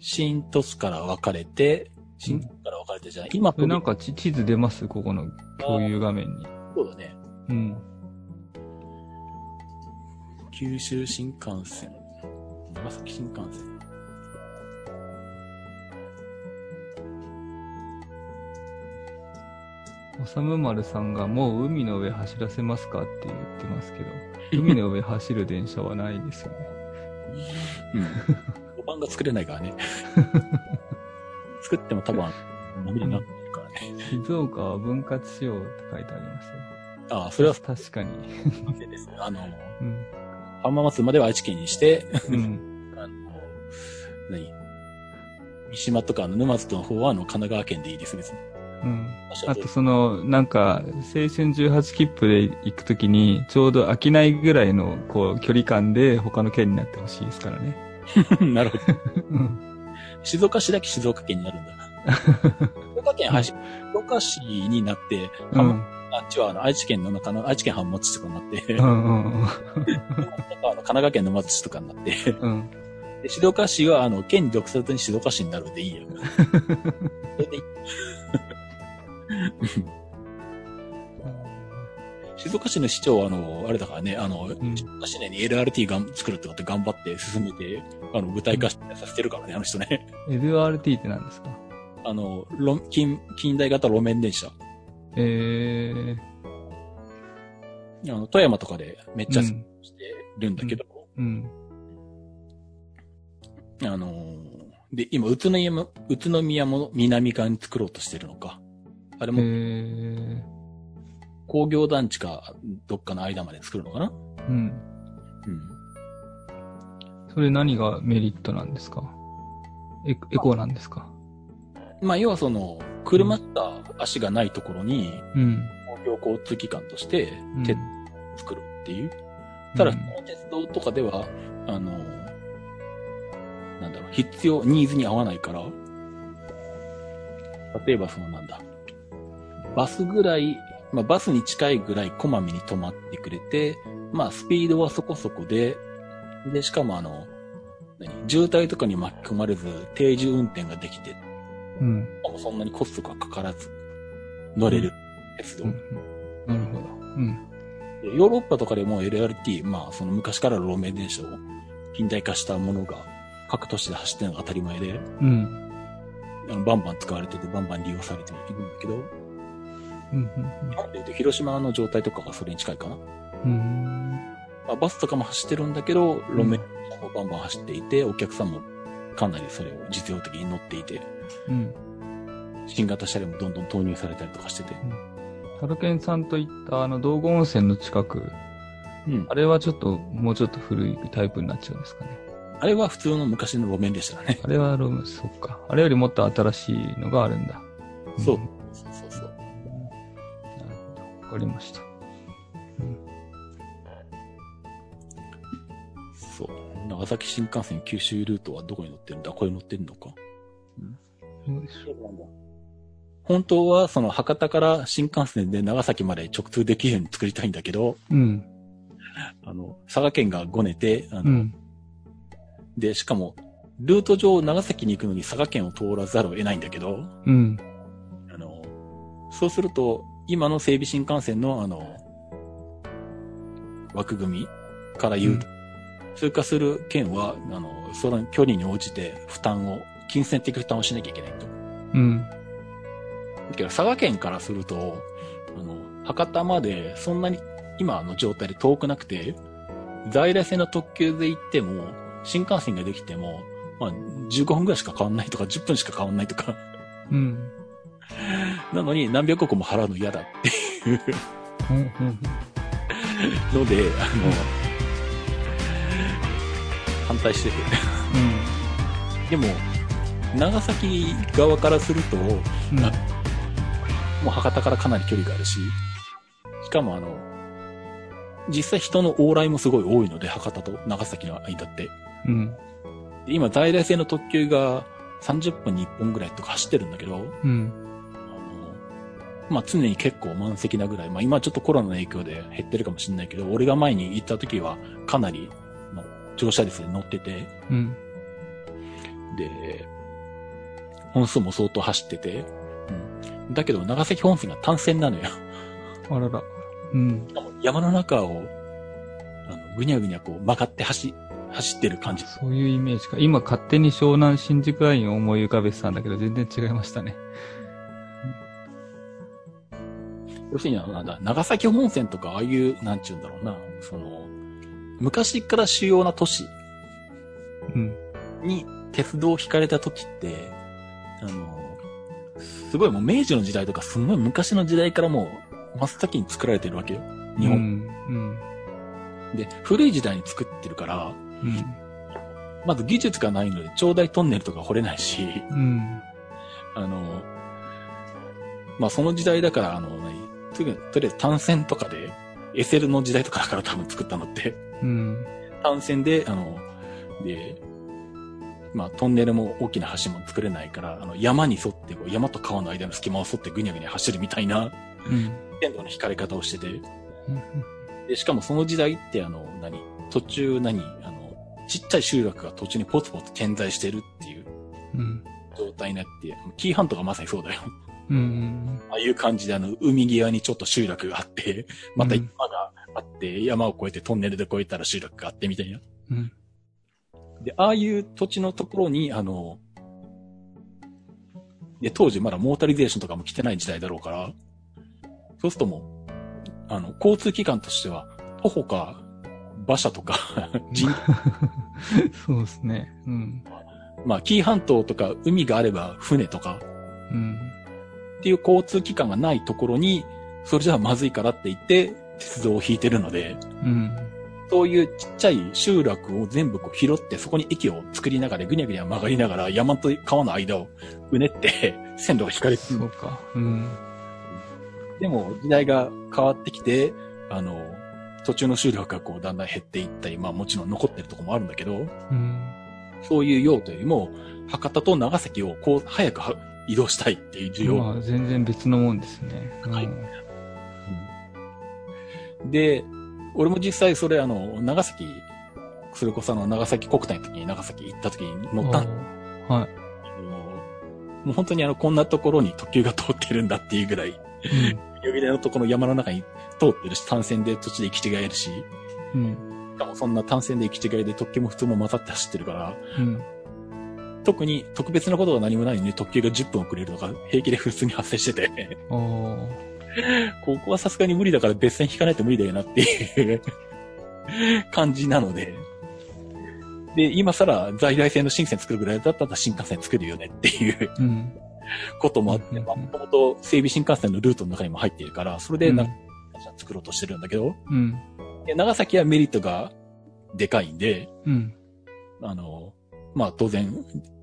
新鳥栖から分かれて、新鳥栖から分かれてじゃない、今えなんかち地図出ます？ここの共有画面に。そうだね。うん。九州新幹線。長崎新幹線。おさむまるさんがもう海の上走らせますかって言ってますけど、海の上走る電車はないですよね。うん。5番が作れないからね。作っても多分、波になってるからね。静岡は分割しようって書いてありますよ。ああ、それは確かに。です。あの、うん。浜松までは愛知県にして、うん。あの、何？三島とか沼津の方はあの神奈川県でいいです、別に。うん。あとその、なんか、青春18切符で行くときに、ちょうど飽きないぐらいの、こう、距離感で他の県になってほしいですからね。なるほど。うん。静岡市だけ静岡県になるんだ。静岡県、はい、静岡市になって、浜うん。あっちはあの愛知県の中の愛知県浜松市とかになって、うん。うん。うん。あの神奈川県の松市とかになって、うん。で静岡市はあの県に属さずに静岡市になるんでいいや。それでいい静岡市の市長は、あの、あれだからね、あの、ん静岡市内に LRT がん作るってこと頑張って進めて、あの、具体化させてるからね、あの人ね。LRT って何ですか？あの、路近、近代型路面電車。えー。あの、富山とかでめっちゃしてうん。るんだけど、うん。あの、で、今、宇都宮も、宇都宮も南側に作ろうとしてるのか。あれえもー。工業団地かどっかの間まで作るのかな？うん。うん。それ何がメリットなんですか？エエコなんですか？まあ、要はその、車しか足がないところに、うん。公共交通機関としてうん、鉄作るっていう。ただ、うんこの鉄道とかでは、あの、なんだろう、必要、ニーズに合わないから、例えばそのなんだ、バスぐらい、まあバスに近いぐらいこまめに止まってくれて、まあスピードはそこそこで、で、しかもあの、何渋滞とかに巻き込まれず定時運転ができて、うん。そんなにコストがかからず乗れる鉄道。うん。なるほど。うん。でヨーロッパとかでも LRT、まあその昔からの路面電車を近代化したものが各都市で走ってるのが当たり前で、うん。あのバンバン使われててバンバン利用されているんだけど、うん。日本で言うと広島の状態とかがそれに近いかな。うん。まあ、バスとかも走ってるんだけど、路面もバンバン走っていて、お客さんもかなりそれを実用的に乗っていて、うん。新型車両もどんどん投入されたりとかしてて。タルケンさんと行ったあの道後温泉の近く、うんあ。れはちょっと、もうちょっと古いタイプになっちゃうんですかね。あれは普通の昔の路面でしたね。あれはロム、そっか。あれよりもっと新しいのがあるんだ。そううん。そうそうそう。かりました。そう。長崎新幹線九州ルートはどこに乗ってるんだ？これ乗ってるのか？そうでしょ本当はその博多から新幹線で長崎まで直通できるように作りたいんだけど、うん。あの、佐賀県がごねて、あの、うん。で、しかも、ルート上長崎に行くのに佐賀県を通らざるを得ないんだけど、うん。あの、そうすると、今の整備新幹線のあの、枠組みから言うと、通過する県は、あの、その距離に応じて負担を、金銭的負担をしなきゃいけないと。うん。だけど、佐賀県からすると、あの、博多までそんなに今の状態で遠くなくて、在来線の特急で行っても、新幹線ができても、まあ、15分ぐらいしか変わんないとか、10分しか変わんないとか、うん。なのに何百個も払うの嫌だっていううん。うん。ので、あの、反対してて。でも、長崎側からすると、もうん。う博多からかなり距離があるし、しかもあの、実際人の往来もすごい多いので、博多と長崎の間って。うん。で今、在来線の特急が30分に1本ぐらいとか走ってるんだけど、うん。まあ、常に結構満席なぐらい、まあ、今はちょっとコロナの影響で減ってるかもしれないけど、俺が前に行った時はかなりの乗車率で乗ってて、うん。で、本数も相当走ってて、うん。だけど、長崎本線が単線なのよ。あらら。うん。山の中を、あの、ぐにゃぐにゃこう曲がって走、走ってる感じ。そういうイメージか。今勝手に湘南新宿ラインを思い浮かべてたんだけど、全然違いましたね。要するに、なんだ、長崎本線とか、ああいう、なんちゅうんだろうな、その、昔から主要な都市うん。に鉄道を引かれた時って、あの、すごいもう明治の時代とか、すごい昔の時代からもう、真っ先に作られてるわけよ。日本。うん。で、古い時代に作ってるから、うん。まず技術がないので、長大トンネルとか掘れないし、うん。あの、まあ、その時代だから、あの、何？とりとりあえず単線とかで、SL の時代とかだから多分作ったのって、うん。単線で、あの、で、まあ、トンネルも大きな橋も作れないから、あの、山に沿って、こう山と川の間の隙間を沿ってぐにゃぐにゃ走るみたいな、うん。線路の引かれ方をしてて、うん。で、しかもその時代って、あの、何？途中何？あの、ちっちゃい集落が途中にポツポツ点在してるっていううん。状態になって、紀伊半島がまさにそうだよ。うん。ああいう感じで、あの、海際にちょっと集落があって、また山があって、山を越えてトンネルで越えたら集落があってみたいな。うん。で、ああいう土地のところに、あの、で、当時まだモータリゼーションとかも来てない時代だろうから、そうするともう、あの、交通機関としては、徒歩か、馬車とか、人、そうですね。うん。まあ、紀伊半島とか海があれば船とかうん。っていう交通機関がないところに、それじゃまずいからって言って、鉄道を引いてるので、うん。そういうちっちゃい集落を全部こう拾って、そこに駅を作りながら、ぐにゃぐにゃ曲がりながら、山と川の間をうねって、線路が引かれてるそうか。うん。でも、時代が変わってきて、あの、途中の集落がこう、だんだん減っていったり、まあもちろん残ってるとこもあるんだけど、うん。そういう用途よりも、博多と長崎をこう、早くは移動したいっていう需要。まあ、全然別のもんですね。うんはいで、俺も実際それあの、長崎、それこそあの、長崎国体の時に長崎行った時に乗ったはい。もう本当にあの、こんなところに特急が通ってるんだっていうぐらい、呼び出のところの山の中に通ってるし、単線で途中で行き違えるし、うん。しかもそんな単線で行き違いで特急も普通も混ざって走ってるから、うん。特に特別なことが何もないのに特急が10分遅れるとか平気で普通に発生してて。ここはさすがに無理だから別線引かないと無理だよなっていう 感じなので、で、今更在来線の新線作るぐらいだったら新幹線作るよねっていううん。こともあって、もともと整備新幹線のルートの中にも入っているから、それでうんな作ろうとしてるんだけど、うん。で長崎はメリットがでかいんで、うん。あの、まあ当然、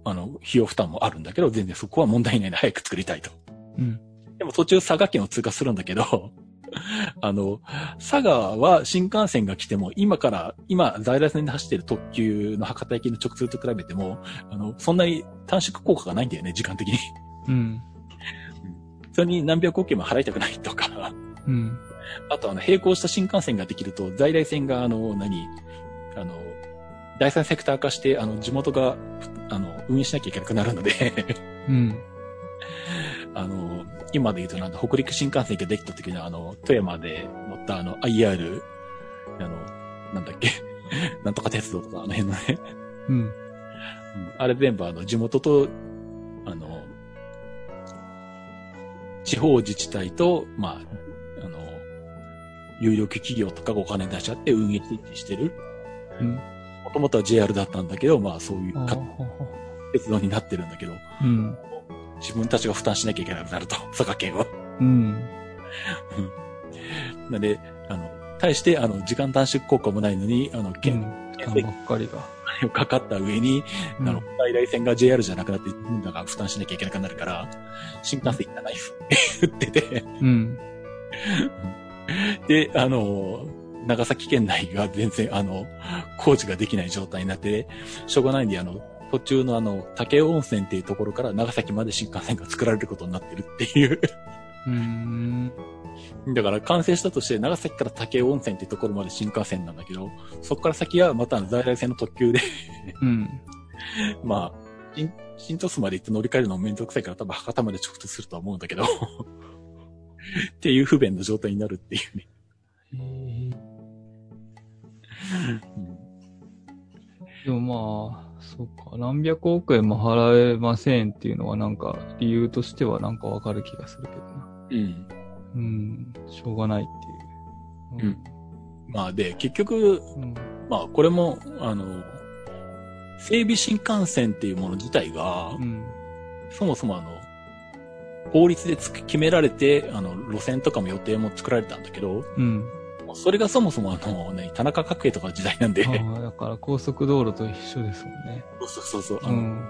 あの、費用負担もあるんだけど、全然そこは問題ないので早く作りたいと。うん。でも途中佐賀県を通過するんだけど、あの、佐賀は新幹線が来ても、今から、今、在来線で走ってる特急の博多行きの直通と比べても、あの、そんなに短縮効果がないんだよね、時間的に。うん。それに何百億円も払いたくないとか、うん。あとあの、並行した新幹線ができると、在来線があの、何、あの、第三セクター化して、あの、地元が、あの、運営しなきゃいけなくなるので、うん。あの、今で言うとなんだ、北陸新幹線ができた時のあの、富山で乗ったあの、IR、あの、なんだっけ、なんとか鉄道とかあの辺のね、うん。うんあれ全部あの、地元と、あの、地方自治体と、まあ、あの、有力企業とかがお金出し合って運営してる。うん。もともとは JR だったんだけど、まあそういう鉄道になってるんだけど、うん。自分たちが負担しなきゃいけなくなると、佐賀県は。うん。なんで、あの、対して、あの、時間短縮効果もないのに、あの、う県、ん。負担ばっかりが。を かかった上に、うんあの、在来線が JR じゃなくなって、みんなが負担しなきゃいけなくなるから、新幹線行かないっすって言ってて、うん。で、あの、長崎県内が全然、あの、工事ができない状態になって、しょうがないんで、あの、途中のあの、竹尾温泉っていうところから長崎まで新幹線が作られることになってるっていう。うん。だから完成したとして、長崎から竹尾温泉っていうところまで新幹線なんだけど、そこから先はまた在来線の特急で、うん。まあ、新、新鳥栖まで行って乗り換えるのもめんどくさいから多分博多まで直通するとは思うんだけど、っていう不便な状態になるっていうね。うんでもまあ、そうか。何百億円も払えませんっていうのはなんか、理由としてはなんかわかる気がするけどな。うん。うん。しょうがないっていう。まあで、結局、うん。まあこれも、あの、整備新幹線っていうもの自体が、うん。そもそもあの、法律で決められて、あの、路線とかも予定も作られたんだけど、うん。それがそもそもあの、ね、田中角栄とかの時代なんで、だから高速道路と一緒ですもんね。そうそうそう、あのうん。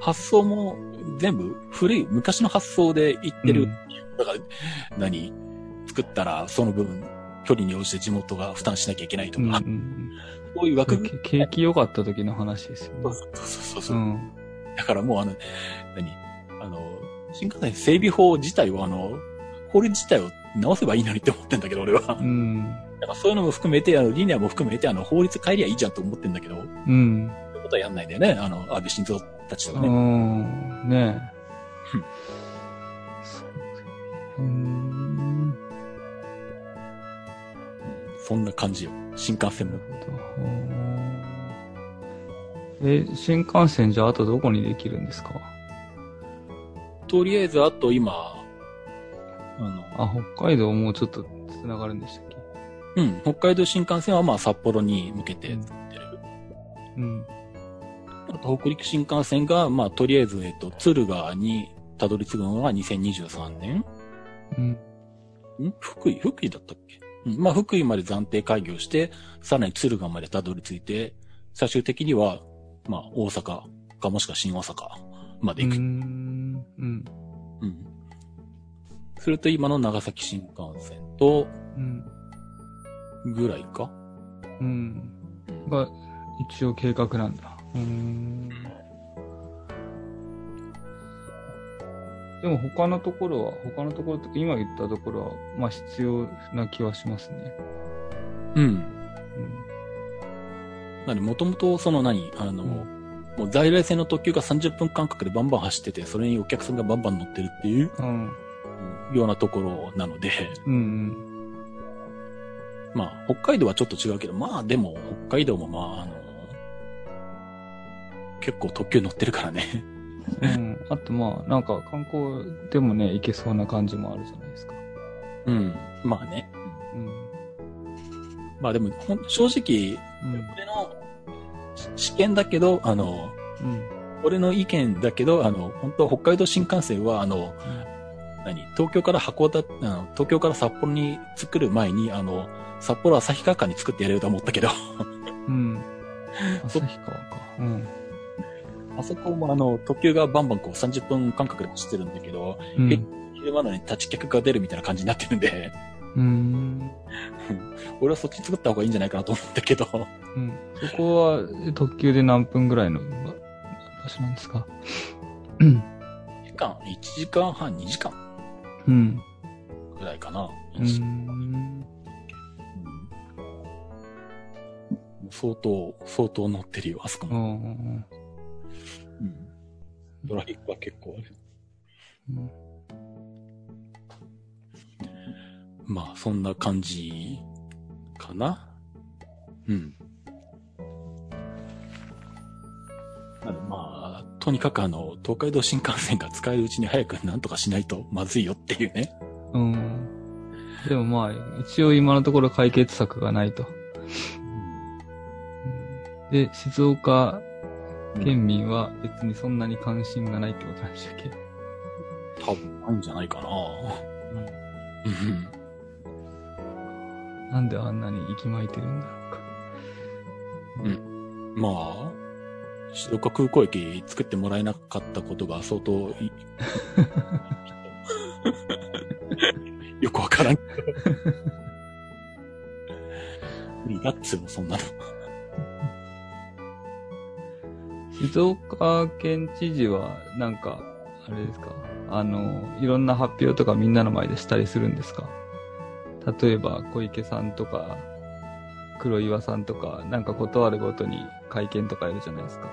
発想も全部古い、昔の発想で言ってる。うんだから、何？作ったらその分、距離に応じて地元が負担しなきゃいけないとうんか、うんそういう枠うん。組み。け景気良かった時の話ですよね。そうそうそう。だからもうあの、何？あの、新幹線整備法自体はあの、法律自体を直せばいいのにって思ってんだけど、俺は。うん。だからそういうのも含めて、あの、リニアも含めて、あの、法律変えりゃいいじゃんと思ってんだけど、そううん。いうことはやんないんだよね。あの、安倍晋三たちとかうね。ん。ねうんえ。うーん。そんな感じよ。新幹線も。え、新幹線じゃああとどこにできるんですか？とりあえず、あと今、あの、あ、北海道もうちょっと繋がるんでしたっけ？うん、北海道新幹線はまあ札幌に向けて作ってる。うん。あと北陸新幹線が、まあとりあえず、えっと、敦賀にたどり着くのが2023年うん。ん福井福井だったっけ？うん、まあ福井まで暫定開業して、さらに敦賀までたどり着いて、最終的には、まあ大阪かもしくは新大阪まで行く。ん。うん。うん。すると今の長崎新幹線と、ぐらいか？うん。うん。が、一応計画なん。だ。うーん。でも他のところは、他のところとか今言ったところは、まあ必要な気はしますね。うん。うん。なん。で、もともと、その何あの、うん。もう在来線の特急が30分間隔でバンバン走ってて、それにお客さん。がバンバン乗ってるっていううん。ようなところなので、うん。まあ、北海道はちょっと違うけど、まあでも、北海道もまあ、あの、結構特急乗ってるからね。うん。あとまあ、なんか観光でもね、行けそうな感じもあるじゃないですか。うん。まあね。うん。まあでも、ほん正直、うん。俺のし試験だけど、あの、うん。俺の意見だけど、あの、本当は北海道新幹線は、あの、何？東京から函館、あの東京から札幌に作る前に、あの、札幌旭川間に作ってやれると思ったけど、うん。旭川か。うん。あそこもあの、特急がバンバンこう30分間隔で走ってるんだけど、うん。昼間のに立ち客が出るみたいな感じになってるんで、うん。俺はそっち作った方がいいんじゃないかなと思ったけど。うん。そこは特急で何分ぐらいの場場所なんですか？うん。時間、1時間半、2時間うん。ぐらいかな。うん。うん相当、相当乗ってるよ、あそこうも。ん。うんドライブは結構ある。うんまあ、そんな感じかな。うん。まあ、とにかくあの、東海道新幹線が使えるうちに早くなんとかしないとまずいよっていうね。うん。でもまあ、一応今のところ解決策がないと。で、静岡県民は別にそんなに関心がないってことなんでしたっけ？多分ないんじゃないかな。うん。なんであんなに息巻いてるんだろうか。まあ、静岡空港駅作ってもらえなかったことが相当い よくわからんけど。無理だっつうの、そんなの。静岡県知事は、なんか、あれですか？あの、いろんな発表とかみんなの前でしたりするんですか？例えば、小池さんとか、黒岩さんとか、なんか断るごとに会見とかやるじゃないですか。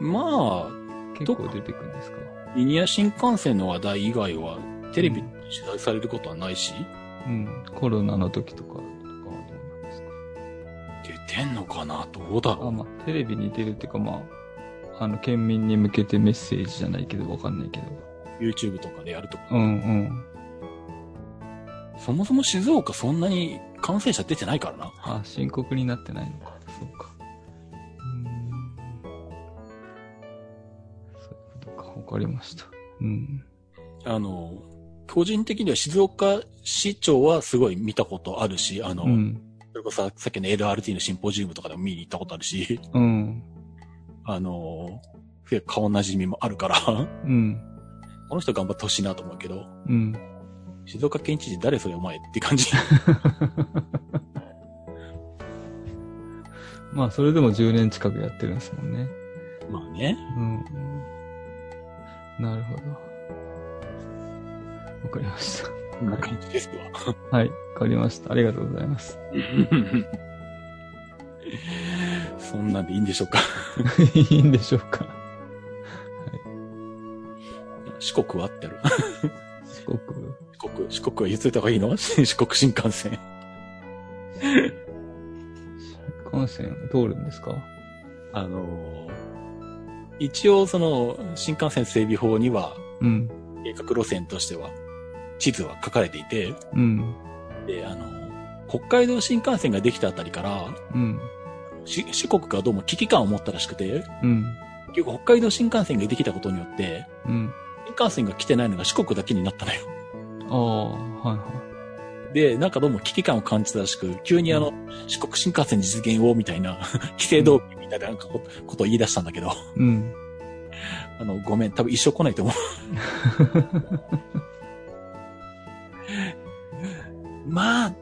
まあ、結構出てくるんですかリニア新幹線の話題以外は、テレビで取材されることはないし、うん。コロナの時とか、とかはどうなんですか？出てんのかな？どうだろあ、まあ、テレビに出るっていうか、まあ、あの、県民に向けてメッセージじゃないけど、わかんないけど。う ?YouTube とかでやるとか？うんうん。そもそも静岡そんなに感染者出てないからな。あ、深刻になってないのか。そうか。か。わかりました。うん。あの、個人的には静岡市長はすごい見たことあるし、あの、うん。それこそささっきの LRT のシンポジウムとかでも見に行ったことあるし、うん。あの、顔なじみもあるから、うん。この人頑張ってほしいなと思うけど、うん。静岡県知事誰それお前って感じ。まあ、それでも10年近くやってるんですもんね。まあね。うん。なるほど。わかりました。こんな感じですわ。はい。わかりました。ありがとうございます。そんなんでいいんでしょうか？いいんでしょうか。四国はってある。四国？四国、四国は言っといた方がいいの？四国新幹線。新幹線通るんですか？あのー一応その新幹線整備法にはうん。計画路線としては地図は書かれていて、うん。で、あの、北海道新幹線ができたあたりから、うん。し四国がどうも危機感を持ったらしくて、うん。結構北海道新幹線ができたことによって、うん。新幹線が来てないのが四国だけになったのよ。ああ、はいはで、なんかどうも危機感を感じたらしく、急にあの、四国新幹線実現をみたいな、規制道具みたいななんかこことを言い出したんだけど、い。うん。あの、ごめん、多分一生来ないと思う。まあ、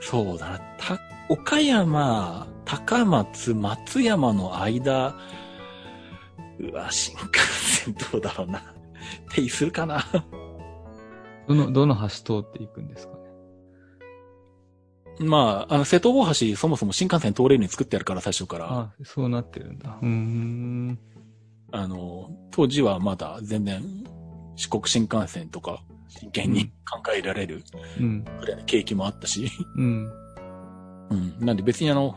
そうだな、た、岡山、高松、松山の間、うわ、新幹線どうだろうな。手するかな。どの、どの橋通っていくんですかね？まあ、あの、瀬戸大橋、そもそも新幹線通れるように作ってあるから、最初から。あそうなってるんだ。うーん。あの、当時はまだ全然、四国新幹線とか、真剣に考えられるうん。ぐらいの景気もあったし。うん。うん。なんで別にあの、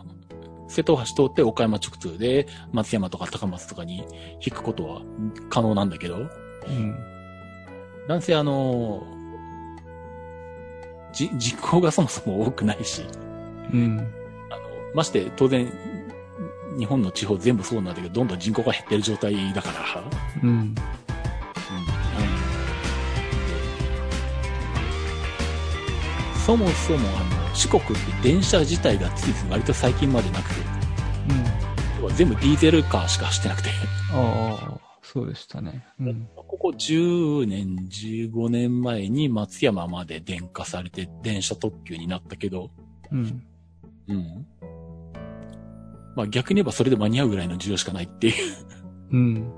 瀬戸大橋通って岡山直通で、松山とか高松とかに引くことは可能なんだけど、うん。なんせあの、じ、人口がそもそも多くないし、うん。あの、まして当然、日本の地方全部そうなんだけど、どんどん人口が減ってる状態だから、うん。うんそもそもあの四国って電車自体がついて割と最近までなくて、うん。全部ディーゼルカーしか走ってなくて、ああ、そうでしたね。うん。ここ10年、15年前に松山まで電化されて電車特急になったけど、うん。うん。まあ逆に言えばそれで間に合うぐらいの需要しかないっていう。うん。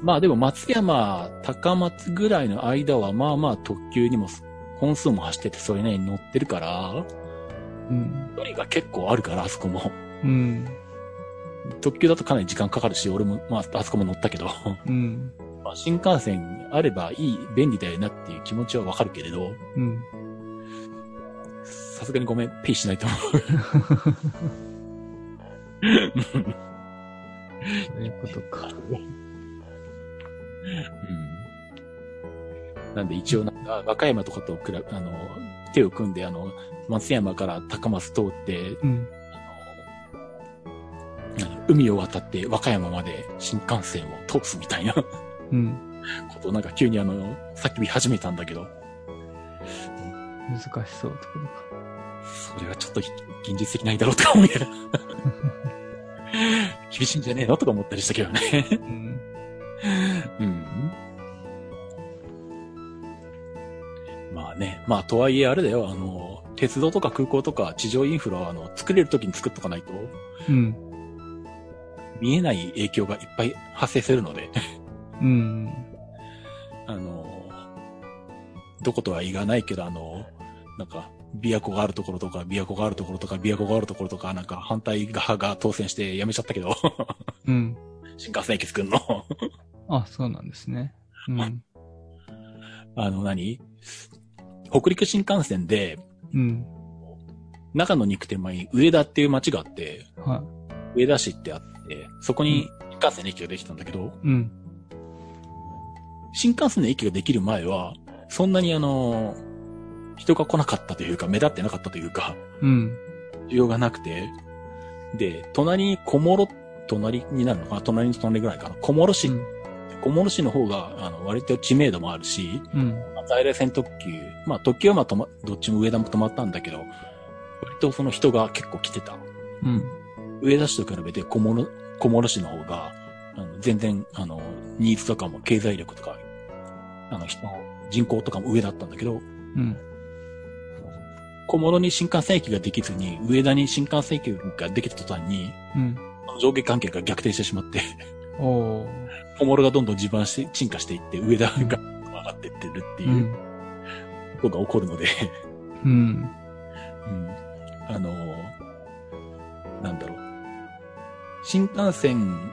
まあでも松山、高松ぐらいの間はまあまあ特急にも本数も走っててそれなりに乗ってるから、うん。距離が結構あるから、あそこも。うん。特急だとかなり時間かかるし、俺も、まあ、あそこも乗ったけど、うん。まあ新幹線あればいい、便利だよなっていう気持ちはわかるけれど、うん。さすがにごめん、ペイしないと思う。そういうことか。うん。なんで一応なんか、和歌山とかと比べ、あの、手を組んで、あの、松山から高松通って、うん。海を渡って和歌山まで新幹線を通すみたいなこうん。とをなんか急にあの、叫び始めたんだけど、難しそうってことか。それはちょっと現実的ないだろうとか思いながら 厳しいんじゃねえのとか思ったりしたけどね。うん。うん。まあね、まあとはいえあれだよ、あの、鉄道とか空港とか地上インフラはあの、作れる時に作っとかないと、うん。見えない影響がいっぱい発生するので、うん。あの、どことは言わないけど、あの、なんか、琵琶湖があるところとか、琵琶湖があるところとか、琵琶湖があるところとか、なんか反対側が当選してやめちゃったけど、うん。新幹線駅作るの。あ、そうなんですね。うん。あの何、北陸新幹線で、うん。長野に行く手前に上田っていう町があって、は上田市ってあって、そこに新幹線の駅ができたんだけど、い。うん。新幹線の駅ができる前は、そんなにあの、人が来なかったというか、目立ってなかったというか、うん。需要がなくて、で、隣に小諸、隣になるのかな？隣の隣ぐらいかな？小諸市、うん小諸市の方が、あの、割と知名度もあるし、うん。まあ在来線特急、まあ特急はまあどっちも上田も止まったんだけど、割とその人が結構来てた。うん。上田市と比べて小諸、小諸市の方が、あの全然、あの、ニーズとかも経済力とか、あの、人の人口とかも上だったんだけど、うん。小諸に新幹線駅ができずに、上田に新幹線駅ができた途端に、うん。上下関係が逆転してしまって、おー。小諸がどんどん地盤して、沈下していって、上田が上がっていってるってう。いうんことが起こるので、うん。うんあの、なんだろう。新幹線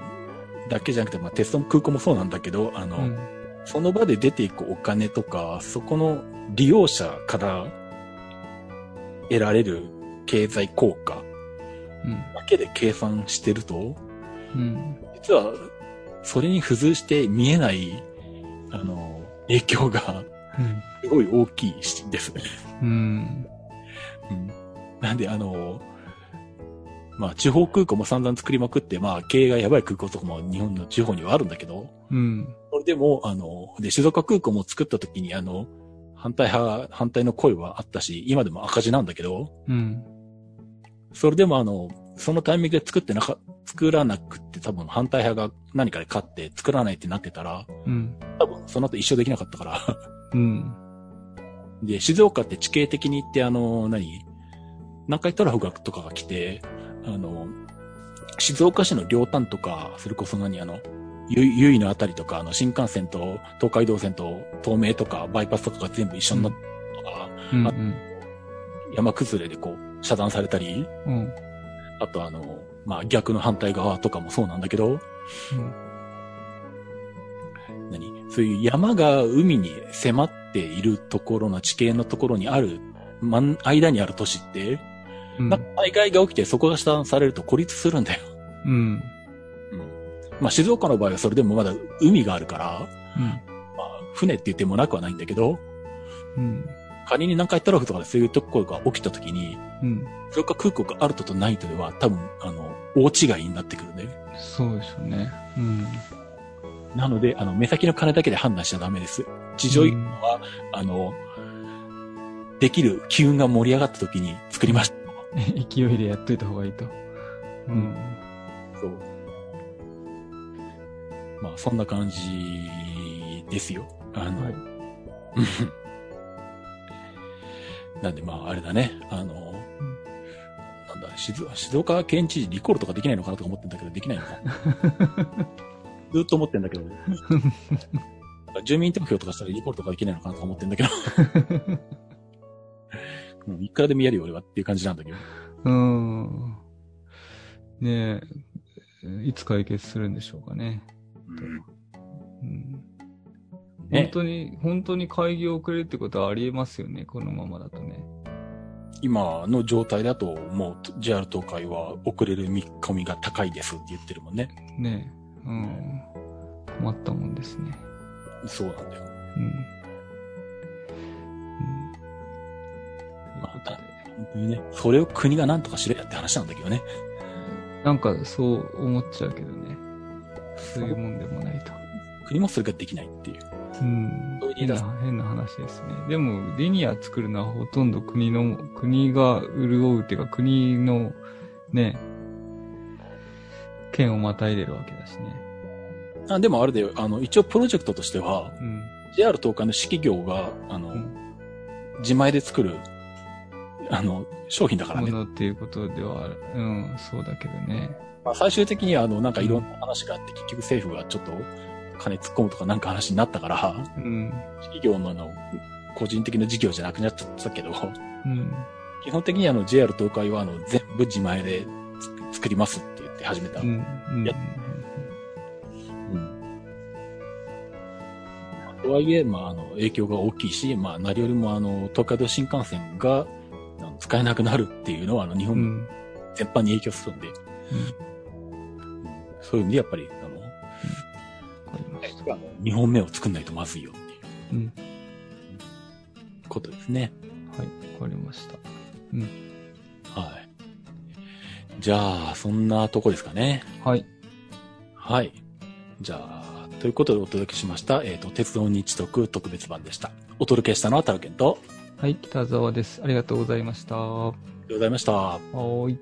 だけじゃなくて、まあ、鉄道も空港もそうなんだけど、あの、うん。その場で出ていくお金とか、そこの利用者から得られる経済効果うん。だけで計算してると、うん。実は、それに付随して見えない、あの、影響がすごい大きいしですね。うん。うん。なんで、あの、まあ、地方空港も散々作りまくって、まあ、経営がやばい空港とかも日本の地方にはあるんだけど、うん。それでも、あの、で、静岡空港も作った時に、あの、反対派、反対の声はあったし、今でも赤字なんだけど、うん。それでもあの、そのタイミングで作ってなか、作らなくって多分反対派が何かで勝って作らないってなってたら、うん。多分その後一生できなかったから。うん。で、静岡って地形的に言ってあの、何南海トラフがとかが来て、あの、静岡市の両端とか、それこそ何あの、ゆ、ゆいのあたりとか、あの、新幹線と東海道線と東名とかバイパスとかが全部一緒になったとか、うん。あ山崩れでこう、遮断されたり、うん。あとあの、まあ、逆の反対側とかもそうなんだけど、何？そういう山が海に迫っているところの地形のところにある、間にある都市って、うん。なんか災害が起きてそこが遮断されると孤立するんだよ。うん。うん。まあ、静岡の場合はそれでもまだ海があるから、うん。まあ、船って言ってもなくはないんだけど、うん。仮に南海トラフとかでそういうところが起きた時に、うん。それか空港があるととないとでは多分、あの、大違いになってくるね。そうでしょうね。うん。なので、あの、目先の金だけで判断しちゃダメです。地上一は、あの、できる機運が盛り上がった時に作りました。勢いでやっといた方がいいと。うん。そう。まあ、そんな感じですよ。あの、はい。なんでまあ、あれだね。あの、なんだ、静静岡県知事リコールとかできないのかなとか思ってんだけど、できないのか。ずっと思ってんだけど。住民投票とかしたらリコールとかできないのかなとか思ってんだけど。うん、いくらでもやるよ、俺はっていう感じなんだけど。うん。ねえ、いつ解決するんでしょうかね。うん。本ね、当に、本当に会議遅れるってことはありえますよね、このままだとね。今の状態だと、もう JR 東海は遅れる見込みが高いですって言ってるもんね。ねえ。うん。困ったもんですね。そうなんだよ。うん。本当にね、それを国が何とかしろやって話なんだけどね。なんかそう思っちゃうけどね。そういうもんでもないと。国もそれができないっていう。うんそう変な、変な話ですね。でも、リニア作るのはほとんど国の、国が潤うっていうか、国の、ね、県をまたいでるわけだしね。あでもあれだよ、あの、一応プロジェクトとしては、うん。JR 東海の指揮業が、あの、うん自前で作る、あの、商品だからね。ものっていうことでは、うん、そうだけどね。まあ、最終的には、あの、なんかいろんな話があって、結局政府がちょっと金突っ込むとかなんか話になったから、うん。指揮業のあの、個人的な事業じゃなくなっちゃったけど、うん。基本的にあの JR 東海はあの全部自前でつ作りますって言って始めた。うん。うん。とはいえ、まあ、あの、影響が大きいし、まあ、何よりもあの、東海道新幹線が使えなくなるっていうのは、あの、日本うん。全般に影響するんで、そういう意味でやっぱり、あの、わかりました。あの日本目を作んないとまずいよっていううん。ことですね。はい、わかりました。はい。じゃあ、そんなとこですかね。はい。はい。じゃあ、ということでお届けしました、えっ、と、鉄道日特特別版でした。お届けしたのはタラケンとはい、北沢です。ありがとうございました。はうございました。ーい。